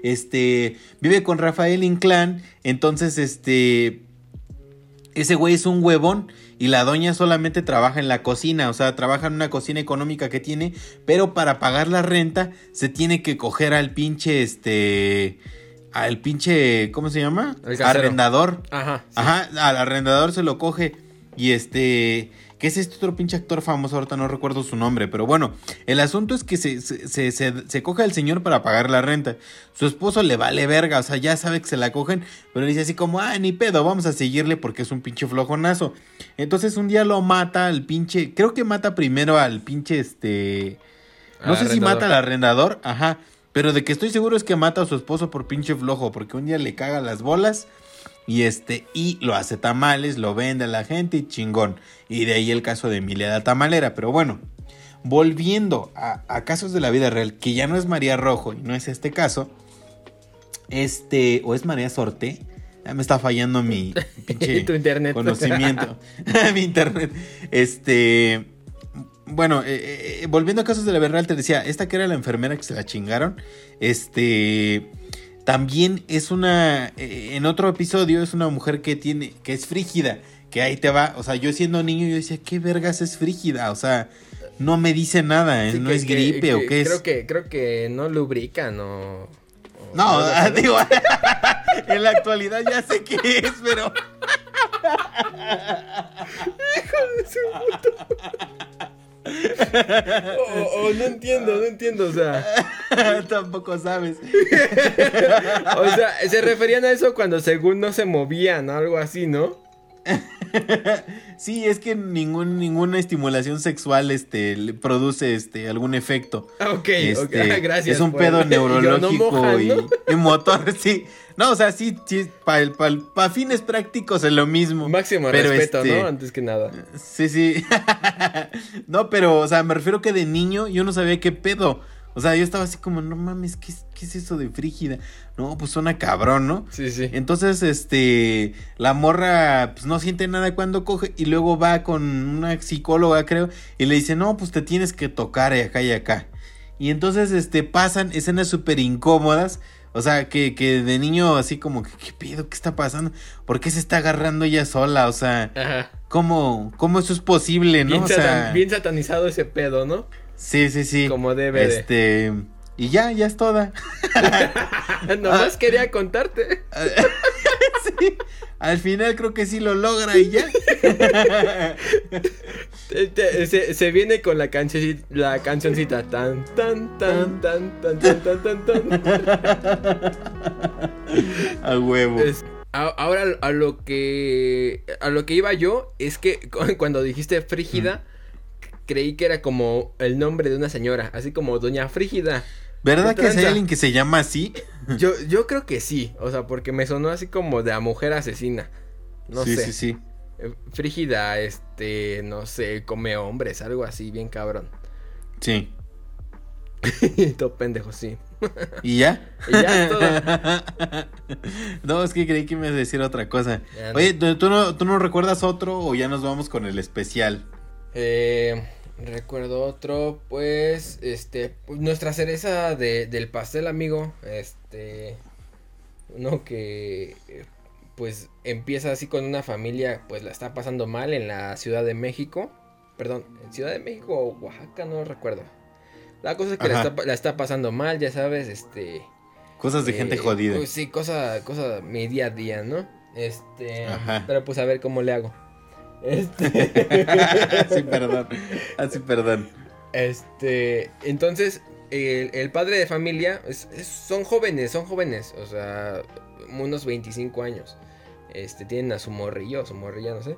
Este, vive con Rafael Inclán, entonces, este, ese güey es un huevón y la doña solamente trabaja en la cocina, o sea, trabaja en una cocina económica que tiene, pero para pagar la renta se tiene que coger al pinche, este, al pinche, ¿cómo se llama? El. Arrendador. Ajá. sí. Ajá, al arrendador se lo coge y este... ¿Qué es este otro pinche actor famoso? Ahorita no recuerdo su nombre, pero bueno, el asunto es que se, se, se, se- se coge al señor para pagar la renta. Su esposo le vale verga, o sea, ya sabe que se la cogen, pero dice así como, ah, ni pedo, vamos a seguirle porque es un pinche flojonazo. Entonces un día lo mata al pinche, creo que mata primero al pinche este... No Al sé si mata al arrendador, ajá, pero de que estoy seguro es que mata a su esposo por pinche flojo, porque un día le caga las bolas y este y lo hace tamales, lo vende a la gente y chingón. Y de ahí el caso de Emilia la tamalera, pero bueno, volviendo a, a casos de la vida real, que ya no es María Rojo y no es este caso, este, o es María Sorte, ya me está fallando mi pinche Tu internet. conocimiento, mi internet, este, bueno, eh, eh, volviendo a casos de la vida real, te decía, esta que era la enfermera que se la chingaron, este, también es una, eh, en otro episodio es una mujer que tiene, que es frígida, que ahí te va, o sea, yo siendo niño yo decía, ¿qué vergas es frígida? O sea, no me dice nada, ¿eh? Sí, no que- es gripe que- o qué creo es. Que, creo que no lubrican o... o No, ah, ¿no? digo, en la actualidad ya sé qué es, pero... O, o no entiendo, no entiendo, o sea... Tampoco sabes. O sea, se referían a eso cuando según no se movían o algo así, ¿no? Sí, es que ningún, ninguna estimulación sexual este, le produce este, algún efecto. Ah, Ok, Este, ok, gracias. Es un por- pedo Y yo, no neurológico y motor, sí. No, o sea, sí, sí para fines prácticos es lo mismo. Máximo Pero, respeto, este, ¿no? Antes que nada. Sí, sí. no, pero, o sea, me refiero que de niño yo no sabía qué pedo. O sea, yo estaba así como, no mames, ¿qué, es- qué es eso de frígida? No, pues suena cabrón, ¿no? Sí, sí. Entonces, este, la morra, pues no siente nada cuando coge y luego va con una psicóloga, creo, y le dice, no, pues te tienes que tocar acá y acá. Y entonces, este, pasan escenas súper incómodas. O sea, que, que de niño así como, ¿qué pedo? ¿Qué está pasando? ¿Por qué se está agarrando ella sola? O sea, Ajá. ¿cómo, cómo eso es posible, no? Bien, O satan- sea, bien satanizado ese pedo, ¿no? sí, sí, sí. Como debe de. Y ya, ya es toda. Nomás quería contarte. Sí, al final creo que sí lo logra y ya. Se, se viene con la cancioncita, la cancioncita tan tan tan tan tan tan tan tan tan. A huevo. Es- a- ahora a lo que a lo que iba yo es que cu- cuando dijiste Frígida creí que era como el nombre de una señora, así como Doña Frígida. ¿Verdad ¿Qué que hay alguien que se llama así? Yo yo creo que sí, o sea, porque me sonó así como de a mujer asesina. No sí, sé. sí, sí. Eh, Frígida, este, no sé, come hombres, algo así, bien cabrón. Sí. Todo pendejo, sí. ¿Y ya? Y ya todo. no, es que creí que me ibas a decir otra cosa. Ya no. Oye, ¿tú ¿tú no, ¿tú no recuerdas otro o ya nos vamos con el especial? Eh, recuerdo otro, pues, este, nuestra cereza de, del pastel, amigo, este, uno que, pues, empieza así con una familia, pues, la está pasando mal en la Ciudad de México, perdón, en Ciudad de México o Oaxaca, no recuerdo. La cosa es que la está, la está pasando mal, ya sabes, este... Cosas de gente eh, jodida. pues, sí, cosa, cosa, mi día a día, ¿no? Este, Ajá. pero pues a ver cómo le hago. Este... sí, perdón. Ah, sí, perdón. Este, entonces, el, el padre de familia es- es- son jóvenes, son jóvenes, o sea, unos 25 años. Este, tienen a su morrillo, su morrilla, no sé.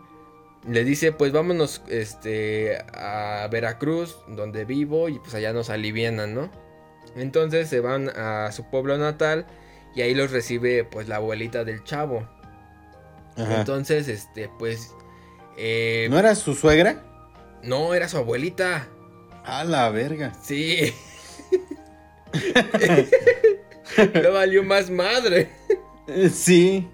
Le dice, pues vámonos, este, a Veracruz, donde vivo, y pues allá nos alivianan, ¿no? Entonces se van a su pueblo natal y ahí los recibe, pues, la abuelita del chavo. Ajá. Entonces, este, pues, eh, ¿No era su suegra? no, era su abuelita. A la verga. Sí. no valió más madre. Sí.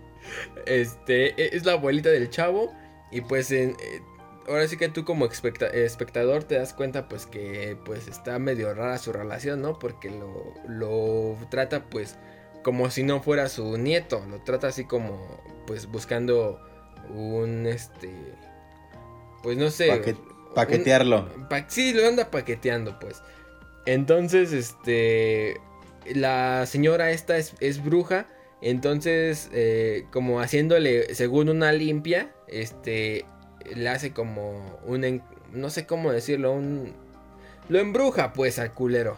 Este, e- es la abuelita del chavo. Y pues en, eh, ahora sí que tú como especta- espectador te das cuenta pues que pues está medio rara su relación, ¿no? Porque lo, lo trata pues como si no fuera su nieto, lo trata así como pues buscando un este pues no sé, Paque- paquetearlo. un- pa- sí, lo anda paqueteando pues. Entonces, este la señora esta es, es bruja, entonces eh, como haciéndole según una limpia, este le hace como un en- no sé cómo decirlo, un lo embruja pues al culero.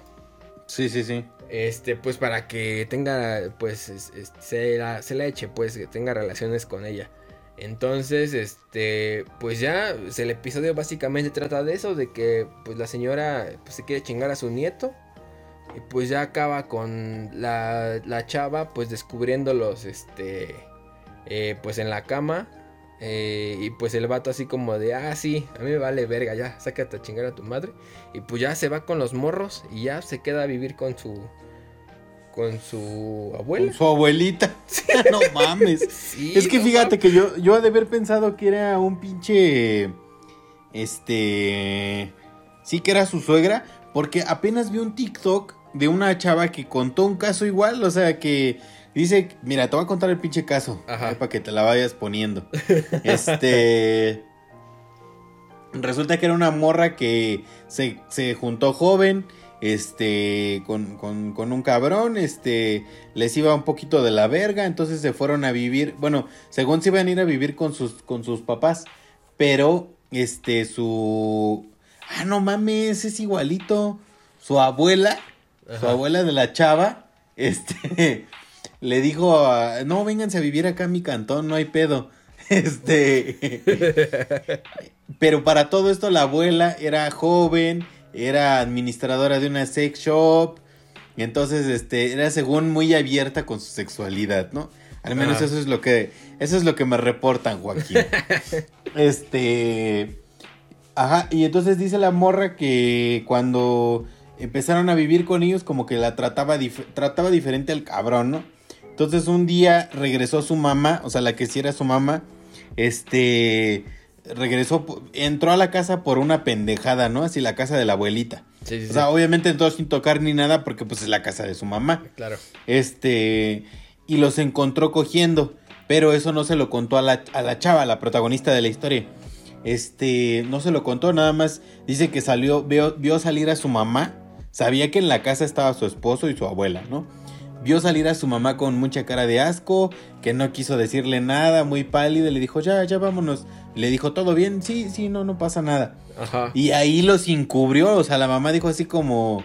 Sí, sí, sí. Este, pues para que tenga, pues, es- es- se, la, se la eche, pues, que tenga relaciones con ella. Entonces, este, pues ya, el episodio básicamente trata de eso, de que, pues, la señora, pues, se quiere chingar a su nieto. Y pues ya acaba con la, la chava, pues, descubriéndolos, este, eh, pues, en la cama. eh, y pues el vato así como de, ah, sí, a mí me vale verga, ya, sácate a chingar a tu madre. Y pues ya se va con los morros y ya se queda a vivir con su con su abuela. Con su abuelita. no mames. Sí, Es que no fíjate que yo, yo de haber pensado que era un pinche. Este. Sí, que era su suegra. Porque apenas vi un TikTok de una chava que contó un caso igual. O sea, que dice: Mira, te voy a contar el pinche caso. Ajá. Para que te la vayas poniendo. este. Resulta que era una morra que se, se juntó joven. Este, con, con, con un cabrón, este, les iba un poquito de la verga, entonces se fueron a vivir, bueno, según se iban a ir a vivir con sus, con sus papás, pero, este, su, ah, no mames, es igualito, su abuela, su abuela de la chava, este, le dijo, a- no, vénganse a vivir acá a mi cantón, no hay pedo, este, pero para todo esto la abuela era joven, era administradora de una sex shop, y entonces este era según muy abierta con su sexualidad, ¿no? Al menos eso es lo que eso es lo que me reportan, Joaquín. este Ajá, y entonces dice la morra que cuando empezaron a vivir con ellos como que la trataba dif- trataba diferente al cabrón, ¿no? Entonces un día regresó su mamá, o sea, la que sí era su mamá, este regresó, entró a la casa por una pendejada, ¿no? Así la casa de la abuelita. Sí, sí, O sí. sea, obviamente entró sin tocar ni nada porque pues es la casa de su mamá. claro. Este, y los encontró cogiendo, pero eso no se lo contó a la, a la chava, la protagonista de la historia. Este, no se lo contó, nada más dice que salió, vio, vio salir a su mamá, sabía que en la casa estaba su esposo y su abuela, ¿no? Vio salir a su mamá con mucha cara de asco, que no quiso decirle nada, muy pálida, le dijo, ya, ya vámonos. Le dijo, ¿todo bien? Sí, sí, no, no pasa nada. Ajá. Y ahí los encubrió, o sea, la mamá dijo así como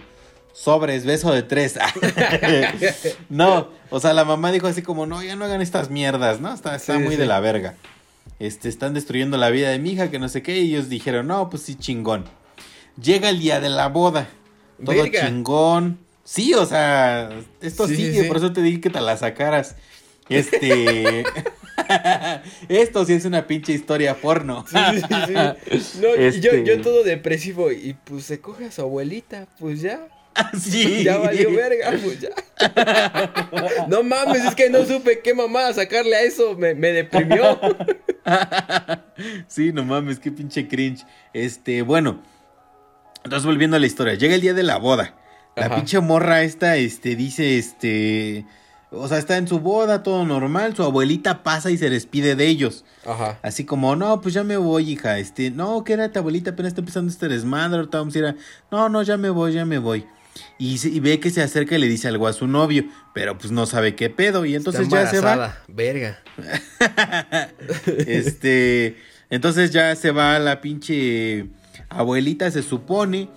sobres, beso de tres. no, o sea, la mamá dijo así como, no, ya no hagan estas mierdas, ¿no? Está, está Sí, muy sí. de la verga. Este, están destruyendo la vida de mi hija, que no sé qué, y ellos dijeron, no, pues sí, chingón. Llega el día de la boda, todo Verga. chingón. Sí, o sea, esto Sí, sigue, por eso te dije que te la sacaras. Este. esto sí es una pinche historia porno. Sí, sí, sí. No, y Este- yo, yo todo depresivo. Y pues se coge a su abuelita. Pues ya. sí. Ya valió verga. Pues ya. No mames, es que no supe qué mamá sacarle a eso. Me, me deprimió. sí, no mames, qué pinche cringe. Este, bueno. Entonces, volviendo a la historia. Llega el día de la boda. La Ajá. pinche morra esta, este, dice, este... O sea, está en su boda, todo normal. Su abuelita pasa y se despide de ellos. Ajá. Así como, no, pues ya me voy, hija. Este, no, que era tu abuelita, apenas está empezando este desmadre. Ahorita vamos a ir a... No, no, ya me voy, ya me voy. Y, se- y ve que se acerca y le dice algo a su novio. Pero pues no sabe qué pedo. Y entonces Está ya se va. Verga. Este, entonces ya se va la pinche abuelita, se supone.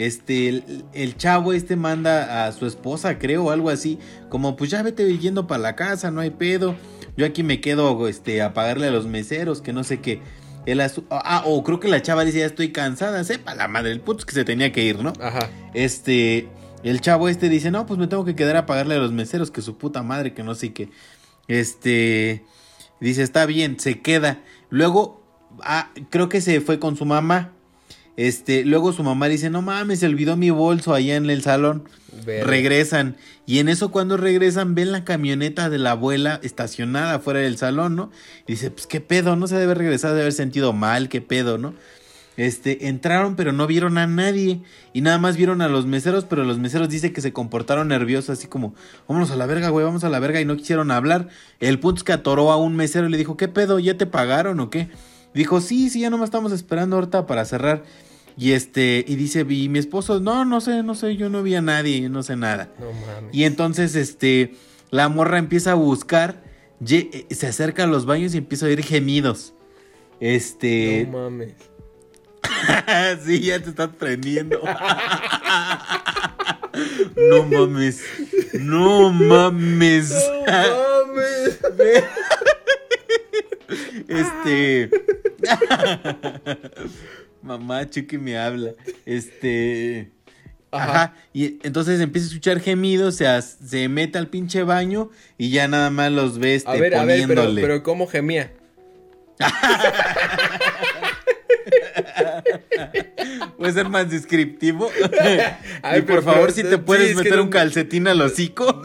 Este, el, el chavo este manda a su esposa, creo, o algo así. Como, pues ya vete yendo para la casa, no hay pedo. Yo aquí me quedo, este, a pagarle a los meseros, que no sé qué. Él asu- ah, o creo que la chava dice, ya estoy cansada, sepa la madre, el puto es que se tenía que ir, ¿no? Ajá. Este, el chavo este dice, no, pues me tengo que quedar a pagarle a los meseros, que su puta madre, que no sé qué. Este, dice, está bien, se queda. Luego, ah, creo que se fue con su mamá. Este, luego su mamá dice, no mames, se olvidó mi bolso allá en el salón. Regresan. Y en eso cuando regresan ven la camioneta de la abuela estacionada fuera del salón, ¿no? Y dice, pues qué pedo, no se debe regresar, de haber sentido mal, qué pedo, ¿no? Este, entraron pero no vieron a nadie y nada más vieron a los meseros, pero los meseros dice que se comportaron nerviosos, así como, vámonos a la verga, güey, vamos a la verga y no quisieron hablar. El punto es que atoró a un mesero y le dijo, ¿qué pedo? ¿Ya te pagaron o qué? Dijo, sí, sí, ya nomás estamos esperando ahorita para cerrar. Y este, y dice, y mi esposo, no, no sé, no sé, yo no vi a nadie, no sé nada. No mames. Y entonces, este, la morra empieza a buscar, eh, se acerca a los baños y empieza a oír gemidos. Este, No mames. sí, ya te estás prendiendo. no mames, no mames. No mames. Este. Mamá, Chucky me habla. Este. Ajá. Ajá. Y entonces empieza a escuchar gemidos, se, se mete al pinche baño y ya nada más los ve este, A ver, a ver, pero, poniéndole. pero ¿cómo gemía? ¿Puede ser más descriptivo? Ay, y por pero- favor, si te sí, puedes es que meter no- un calcetín al hocico.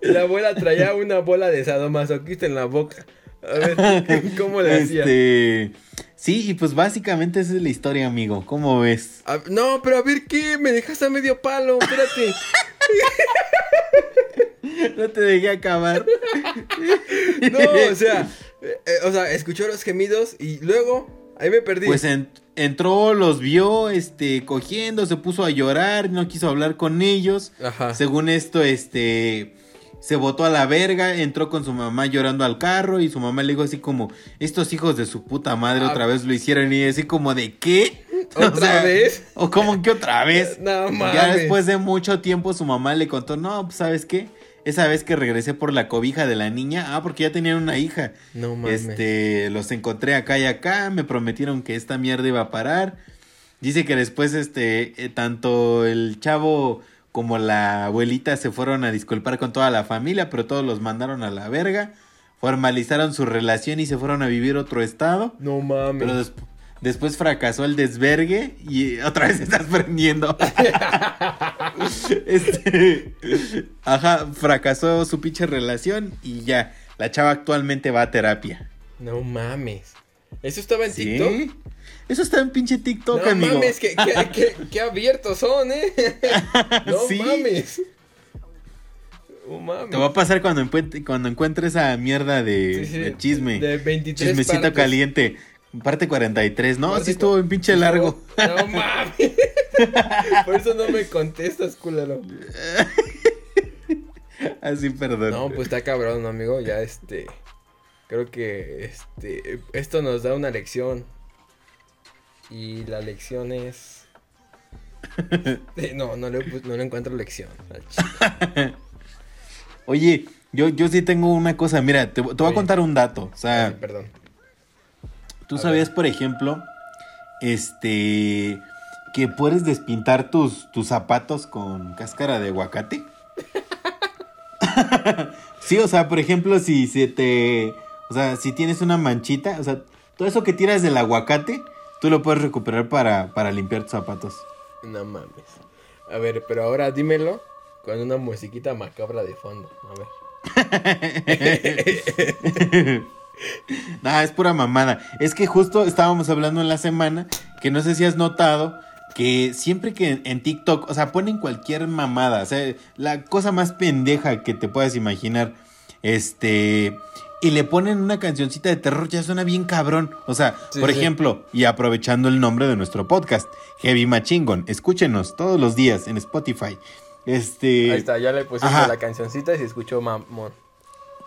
La abuela traía una bola de sadomasoquista en la boca. A ver, ¿cómo le hacía? Este. Sí, y pues básicamente esa es la historia, amigo. ¿Cómo ves? A- no, pero a ver, ¿qué? Me dejaste a medio palo, espérate. No te dejé acabar. No, o sea, eh, o sea, escuchó los gemidos y luego, ahí me perdí. Pues en- entró, los vio, este, cogiendo, se puso a llorar, no quiso hablar con ellos. Ajá. Según esto, este, se botó a la verga, entró con su mamá llorando al carro y su mamá le dijo así como, estos hijos de su puta madre Ah. otra vez lo hicieron y así como de qué? O ¿Otra sea, vez? O como que otra vez. No Ya mames. después de mucho tiempo su mamá le contó, no, pues sabes qué, esa vez que regresé por la cobija de la niña, ah, porque ya tenían una hija. No mames. Este, los encontré acá y acá, me prometieron que esta mierda iba a parar. Dice que después, este, eh, tanto el chavo como la abuelita se fueron a disculpar con toda la familia, pero todos los mandaron a la verga. Formalizaron su relación y se fueron a vivir otro estado. No mames. Pero des- después fracasó el desvergue y otra vez estás prendiendo. este, ajá, fracasó su pinche relación y ya. La chava actualmente va a terapia. No mames. ¿Eso estaba en ¿Sí? TikTok? Eso está en pinche TikTok, No amigo. mames, qué, qué- qué- qué abiertos son, ¿eh? No Sí. mames. No mames. Te va a pasar cuando encuentre, cuando encuentre esa mierda de, Sí, sí, de chisme. De 23 Chismecito partes. caliente. Parte 43. No, Parte sí estuvo en pinche largo. favor. No mames. Por eso no me contestas, culero. Así, perdón. No, pues está cabrón, amigo. Ya este. Creo que este. Esto nos da una lección. Y la lección es. Eh, No, no le, pus- no le encuentro lección. Oye, yo, yo sí tengo una cosa. Mira, te, te voy a contar un dato. O sea, Ay, perdón. Tú a sabías, por ejemplo, este. que puedes despintar tus, tus zapatos con cáscara de aguacate. sí, o sea, por ejemplo, si se te. O sea, si tienes una manchita, o sea, todo eso que tiras del aguacate, tú lo puedes recuperar para, para limpiar tus zapatos. No mames. A ver, pero ahora dímelo con una musiquita macabra de fondo. A ver. Nah, es pura mamada. Es que justo estábamos hablando en la semana que no sé si has notado que siempre que en, TikTok, o sea, ponen cualquier mamada, o sea, la cosa más pendeja que te puedas imaginar, este, y le ponen una cancioncita de terror, ya suena bien cabrón. O sea, Sí, por sí. ejemplo, y aprovechando el nombre de nuestro podcast, Heavy Machingon, escúchenos todos los días en Spotify. Este, Ahí está, ya le pusiste Ajá. la cancioncita y se escuchó mamón.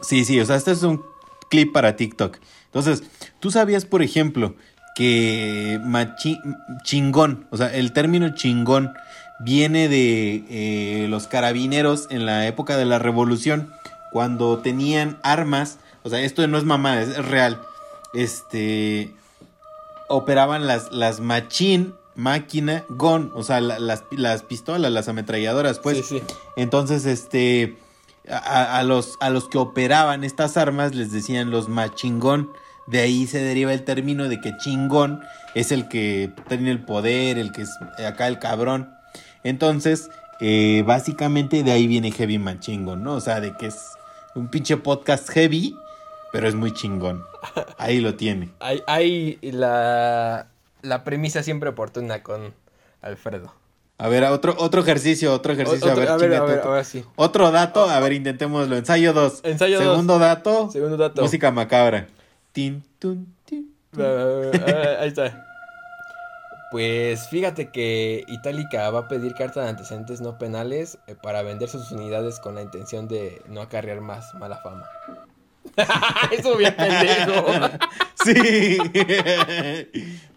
Sí, sí, o sea, este es un clip para TikTok. Entonces, tú sabías, por ejemplo, que machi- chingón, o sea, el término chingón viene de eh, los carabineros en la época de la revolución, cuando tenían armas, o sea, esto no es mamá, es, real, este, operaban las, las machín, máquina, gun, o sea, la- las, las pistolas, las ametralladoras, pues. sí, sí. Entonces, este, a, a los, a los que operaban estas armas les decían los machingón de ahí se deriva el término de que chingón es el que tiene el poder, el que es acá el cabrón. Entonces, eh, básicamente de ahí viene Heavy Man chingón, ¿no? O sea, de que es un pinche podcast heavy, pero es muy chingón. Ahí lo tiene. Hay, hay la, la premisa siempre oportuna con Alfredo. A ver, otro, otro ejercicio, otro ejercicio. Otro- a ver, a ver, a ahora sí. Otro dato, a ver, intentémoslo. Ensayo 2. Ensayo dos. Segundo dato. Segundo dato. Música macabra. Tin, tun, tin. Ah, ah, ahí está. Pues fíjate que Itálica va a pedir carta de antecedentes no penales eh, para vender sus unidades con la intención de no acarrear más mala fama. Eso bien pendejo. Sí.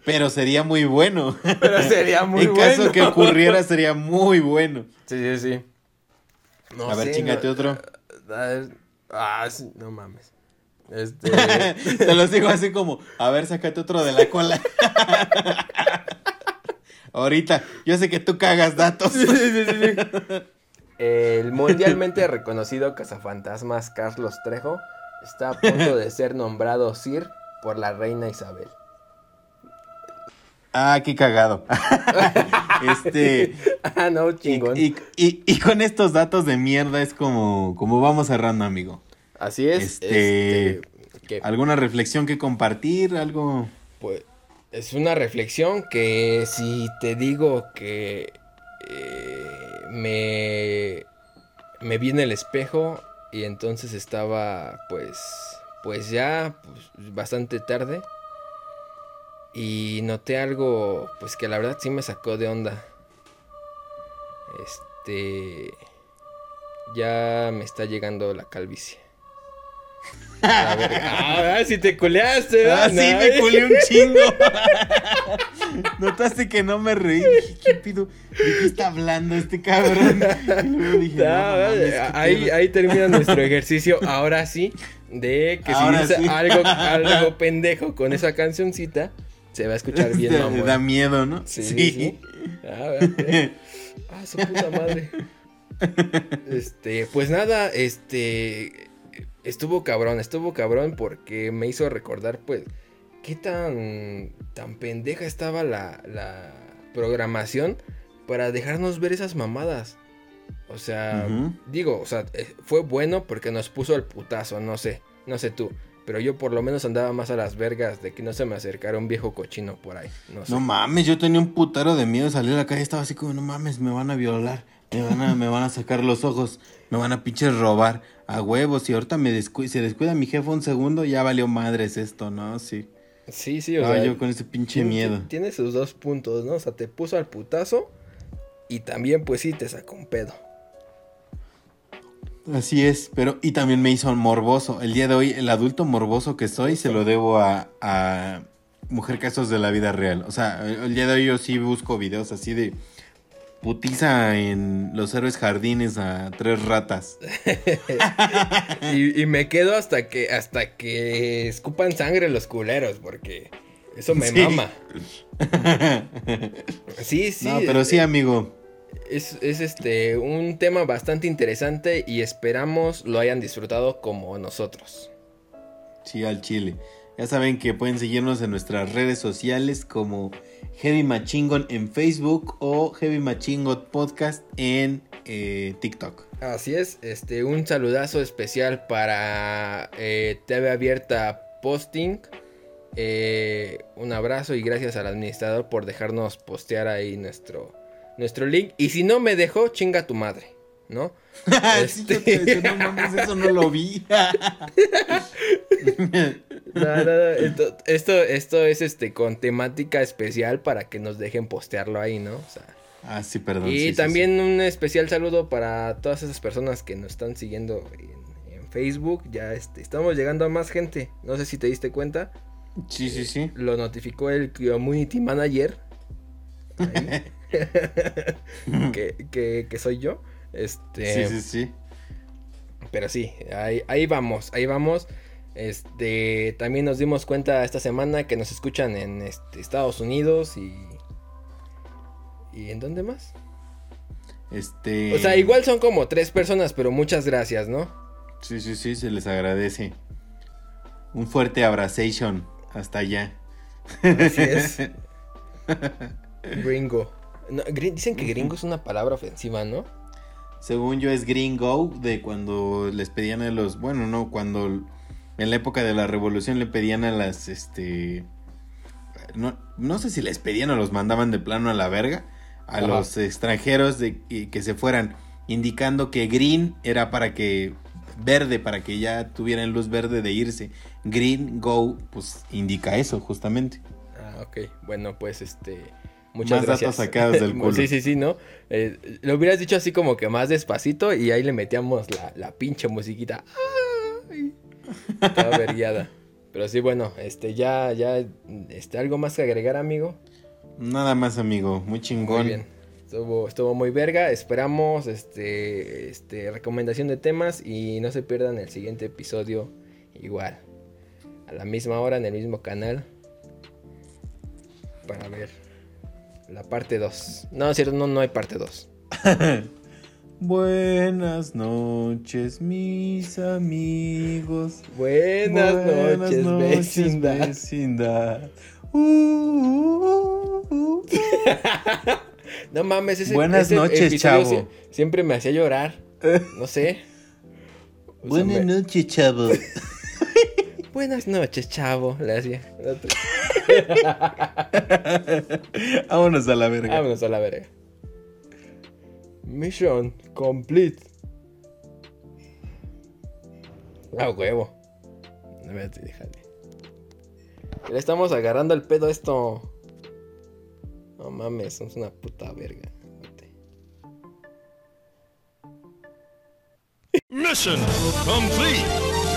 Pero sería muy bueno. Pero sería muy en bueno. caso que ocurriera, sería muy bueno. Sí, sí, sí. No a ver, chingate no- otro. Ah, Ah, sí, no mames. Este. Te los digo así como, a ver, sácate otro de la cola. Ahorita, yo sé que tú cagas datos. El mundialmente reconocido cazafantasmas Carlos Trejo está a punto de ser nombrado Sir por la reina Isabel. Ah, qué cagado. este, Ah, no, chingón. y- y- y con estos datos de mierda es como, como vamos cerrando, amigo. Así es. este, Este, ¿Alguna reflexión que compartir? ¿Algo? pues, es una reflexión que si te digo que eh, me, me vi en el espejo y entonces estaba pues, pues ya pues, bastante tarde y noté algo pues que la verdad sí me sacó de onda. Este ya me está llegando la calvicie. A ver, ah, si te culeaste. Ah, sí, me culé un chingo. Notaste que no me reí. Dije, ¿qué pido? ¿De qué está hablando este cabrón? Y luego dije, Ah, no, no mames, qué ahí, termina nuestro ejercicio. Ahora sí, de que si Ahora dice sí. algo, algo pendejo con esa cancioncita, se va a escuchar bien, Este, mamón. Da miedo, ¿no? Sí, sí, sí. Ah. Ah, su puta madre. Este, pues nada, este estuvo cabrón, estuvo cabrón porque me hizo recordar, pues, qué tan tan pendeja estaba la, la programación para dejarnos ver esas mamadas. O sea, digo, o sea, eh, fue bueno porque nos puso el putazo, no sé, no sé tú. Pero yo por lo menos andaba más a las vergas de que no se me acercara un viejo cochino por ahí. No sé. No mames, yo tenía un putero de miedo de salir a la calle. Estaba así como, no mames, me van a violar. Me van a, me van a sacar los ojos. Me van a pinches robar. A huevos. Y ahorita me descu- se descuida mi jefe un segundo, ya valió madres esto, ¿no? Sí. Sí, sí, o sea. yo con ese pinche miedo. Tiene sus dos puntos, ¿no? O sea, te puso al putazo y también, pues sí, te sacó un pedo. Así es, pero y también me hizo morboso. El día de hoy, el adulto morboso que soy, se lo debo a, a Mujer Casos de la Vida Real. O sea, el día de hoy yo sí busco videos así de putiza en los héroes jardines a tres ratas. Y, y me quedo hasta que, hasta que escupan sangre los culeros, porque eso me Sí. mama. Sí, sí. no, pero sí, eh, amigo. Es, es este un tema bastante interesante y esperamos lo hayan disfrutado como nosotros. Sí, al chile. Ya saben que pueden seguirnos en nuestras redes sociales como Heavy Machingon en Facebook o Heavy Machingon Podcast en eh, TikTok. Así es, este, un saludazo especial para eh, TV Abierta Posting. Eh, un abrazo y gracias al administrador por dejarnos postear ahí nuestro, nuestro link. Y si no me dejó, chinga tu madre, ¿no? Sí, yo te decía, no mames, eso no lo vi. No, no, no, esto, esto, esto es este con temática especial para que nos dejen postearlo ahí, ¿no? O sea, ah, sí, perdón. y sí, sí, también un especial saludo para todas esas personas que nos están siguiendo en, en Facebook. Ya este, estamos llegando a más gente. No sé si te diste cuenta. Sí, sí, sí. Lo notificó el Community Manager. que, que- que soy yo. Este, Sí, sí, sí. Pero sí, ahí, ahí vamos, ahí vamos. Este, también nos dimos cuenta esta semana que nos escuchan en este, Estados Unidos y... ¿Y en dónde más? Este. O sea, igual son como tres personas, pero muchas gracias, ¿no? Sí, sí, sí, se les agradece. Un fuerte abrazation hasta allá. Así es. Gringo. No, dicen que gringo es una palabra ofensiva, ¿no? Según yo es gringo de cuando les pedían a los, bueno, no, cuando en la época de la revolución le pedían a las, este, no, no sé si les pedían o los mandaban de plano a la verga a Ajá. los extranjeros de que se fueran, indicando que green era para que verde para que ya tuvieran luz verde de irse. Green go, pues indica eso justamente. Ah, ok. Bueno, pues este. Muchas Más gracias. datos sacados del culo. sí, sí, sí, ¿no? Eh, lo hubieras dicho así como que más despacito y ahí le metíamos la, la pinche musiquita. Ay, toda vergueada. Pero sí, bueno, este, ya, ya, este, algo más que agregar, amigo. Nada más, amigo, muy chingón. Muy bien. Estuvo, estuvo muy verga. Esperamos este, este, recomendación de temas y no se pierdan el siguiente episodio igual. A la misma hora en el mismo canal. Para ver la parte 2. No, es cierto, no, no hay parte 2. Buenas noches, mis amigos. Buenas, noches, vecindad. vecindad. Uh, uh, uh, uh. No mames, ese Buenas ese noches, chavo. sie- siempre me hacía llorar. No sé. O sea, Buenas me- noches, chavo. Buenas noches, chavo. Hacía. Vámonos a la verga. Vámonos a la verga. Mission complete. Ah, huevo. Espérate, déjale. Le estamos agarrando el pedo a esto. No mames, somos una puta verga. Mission complete.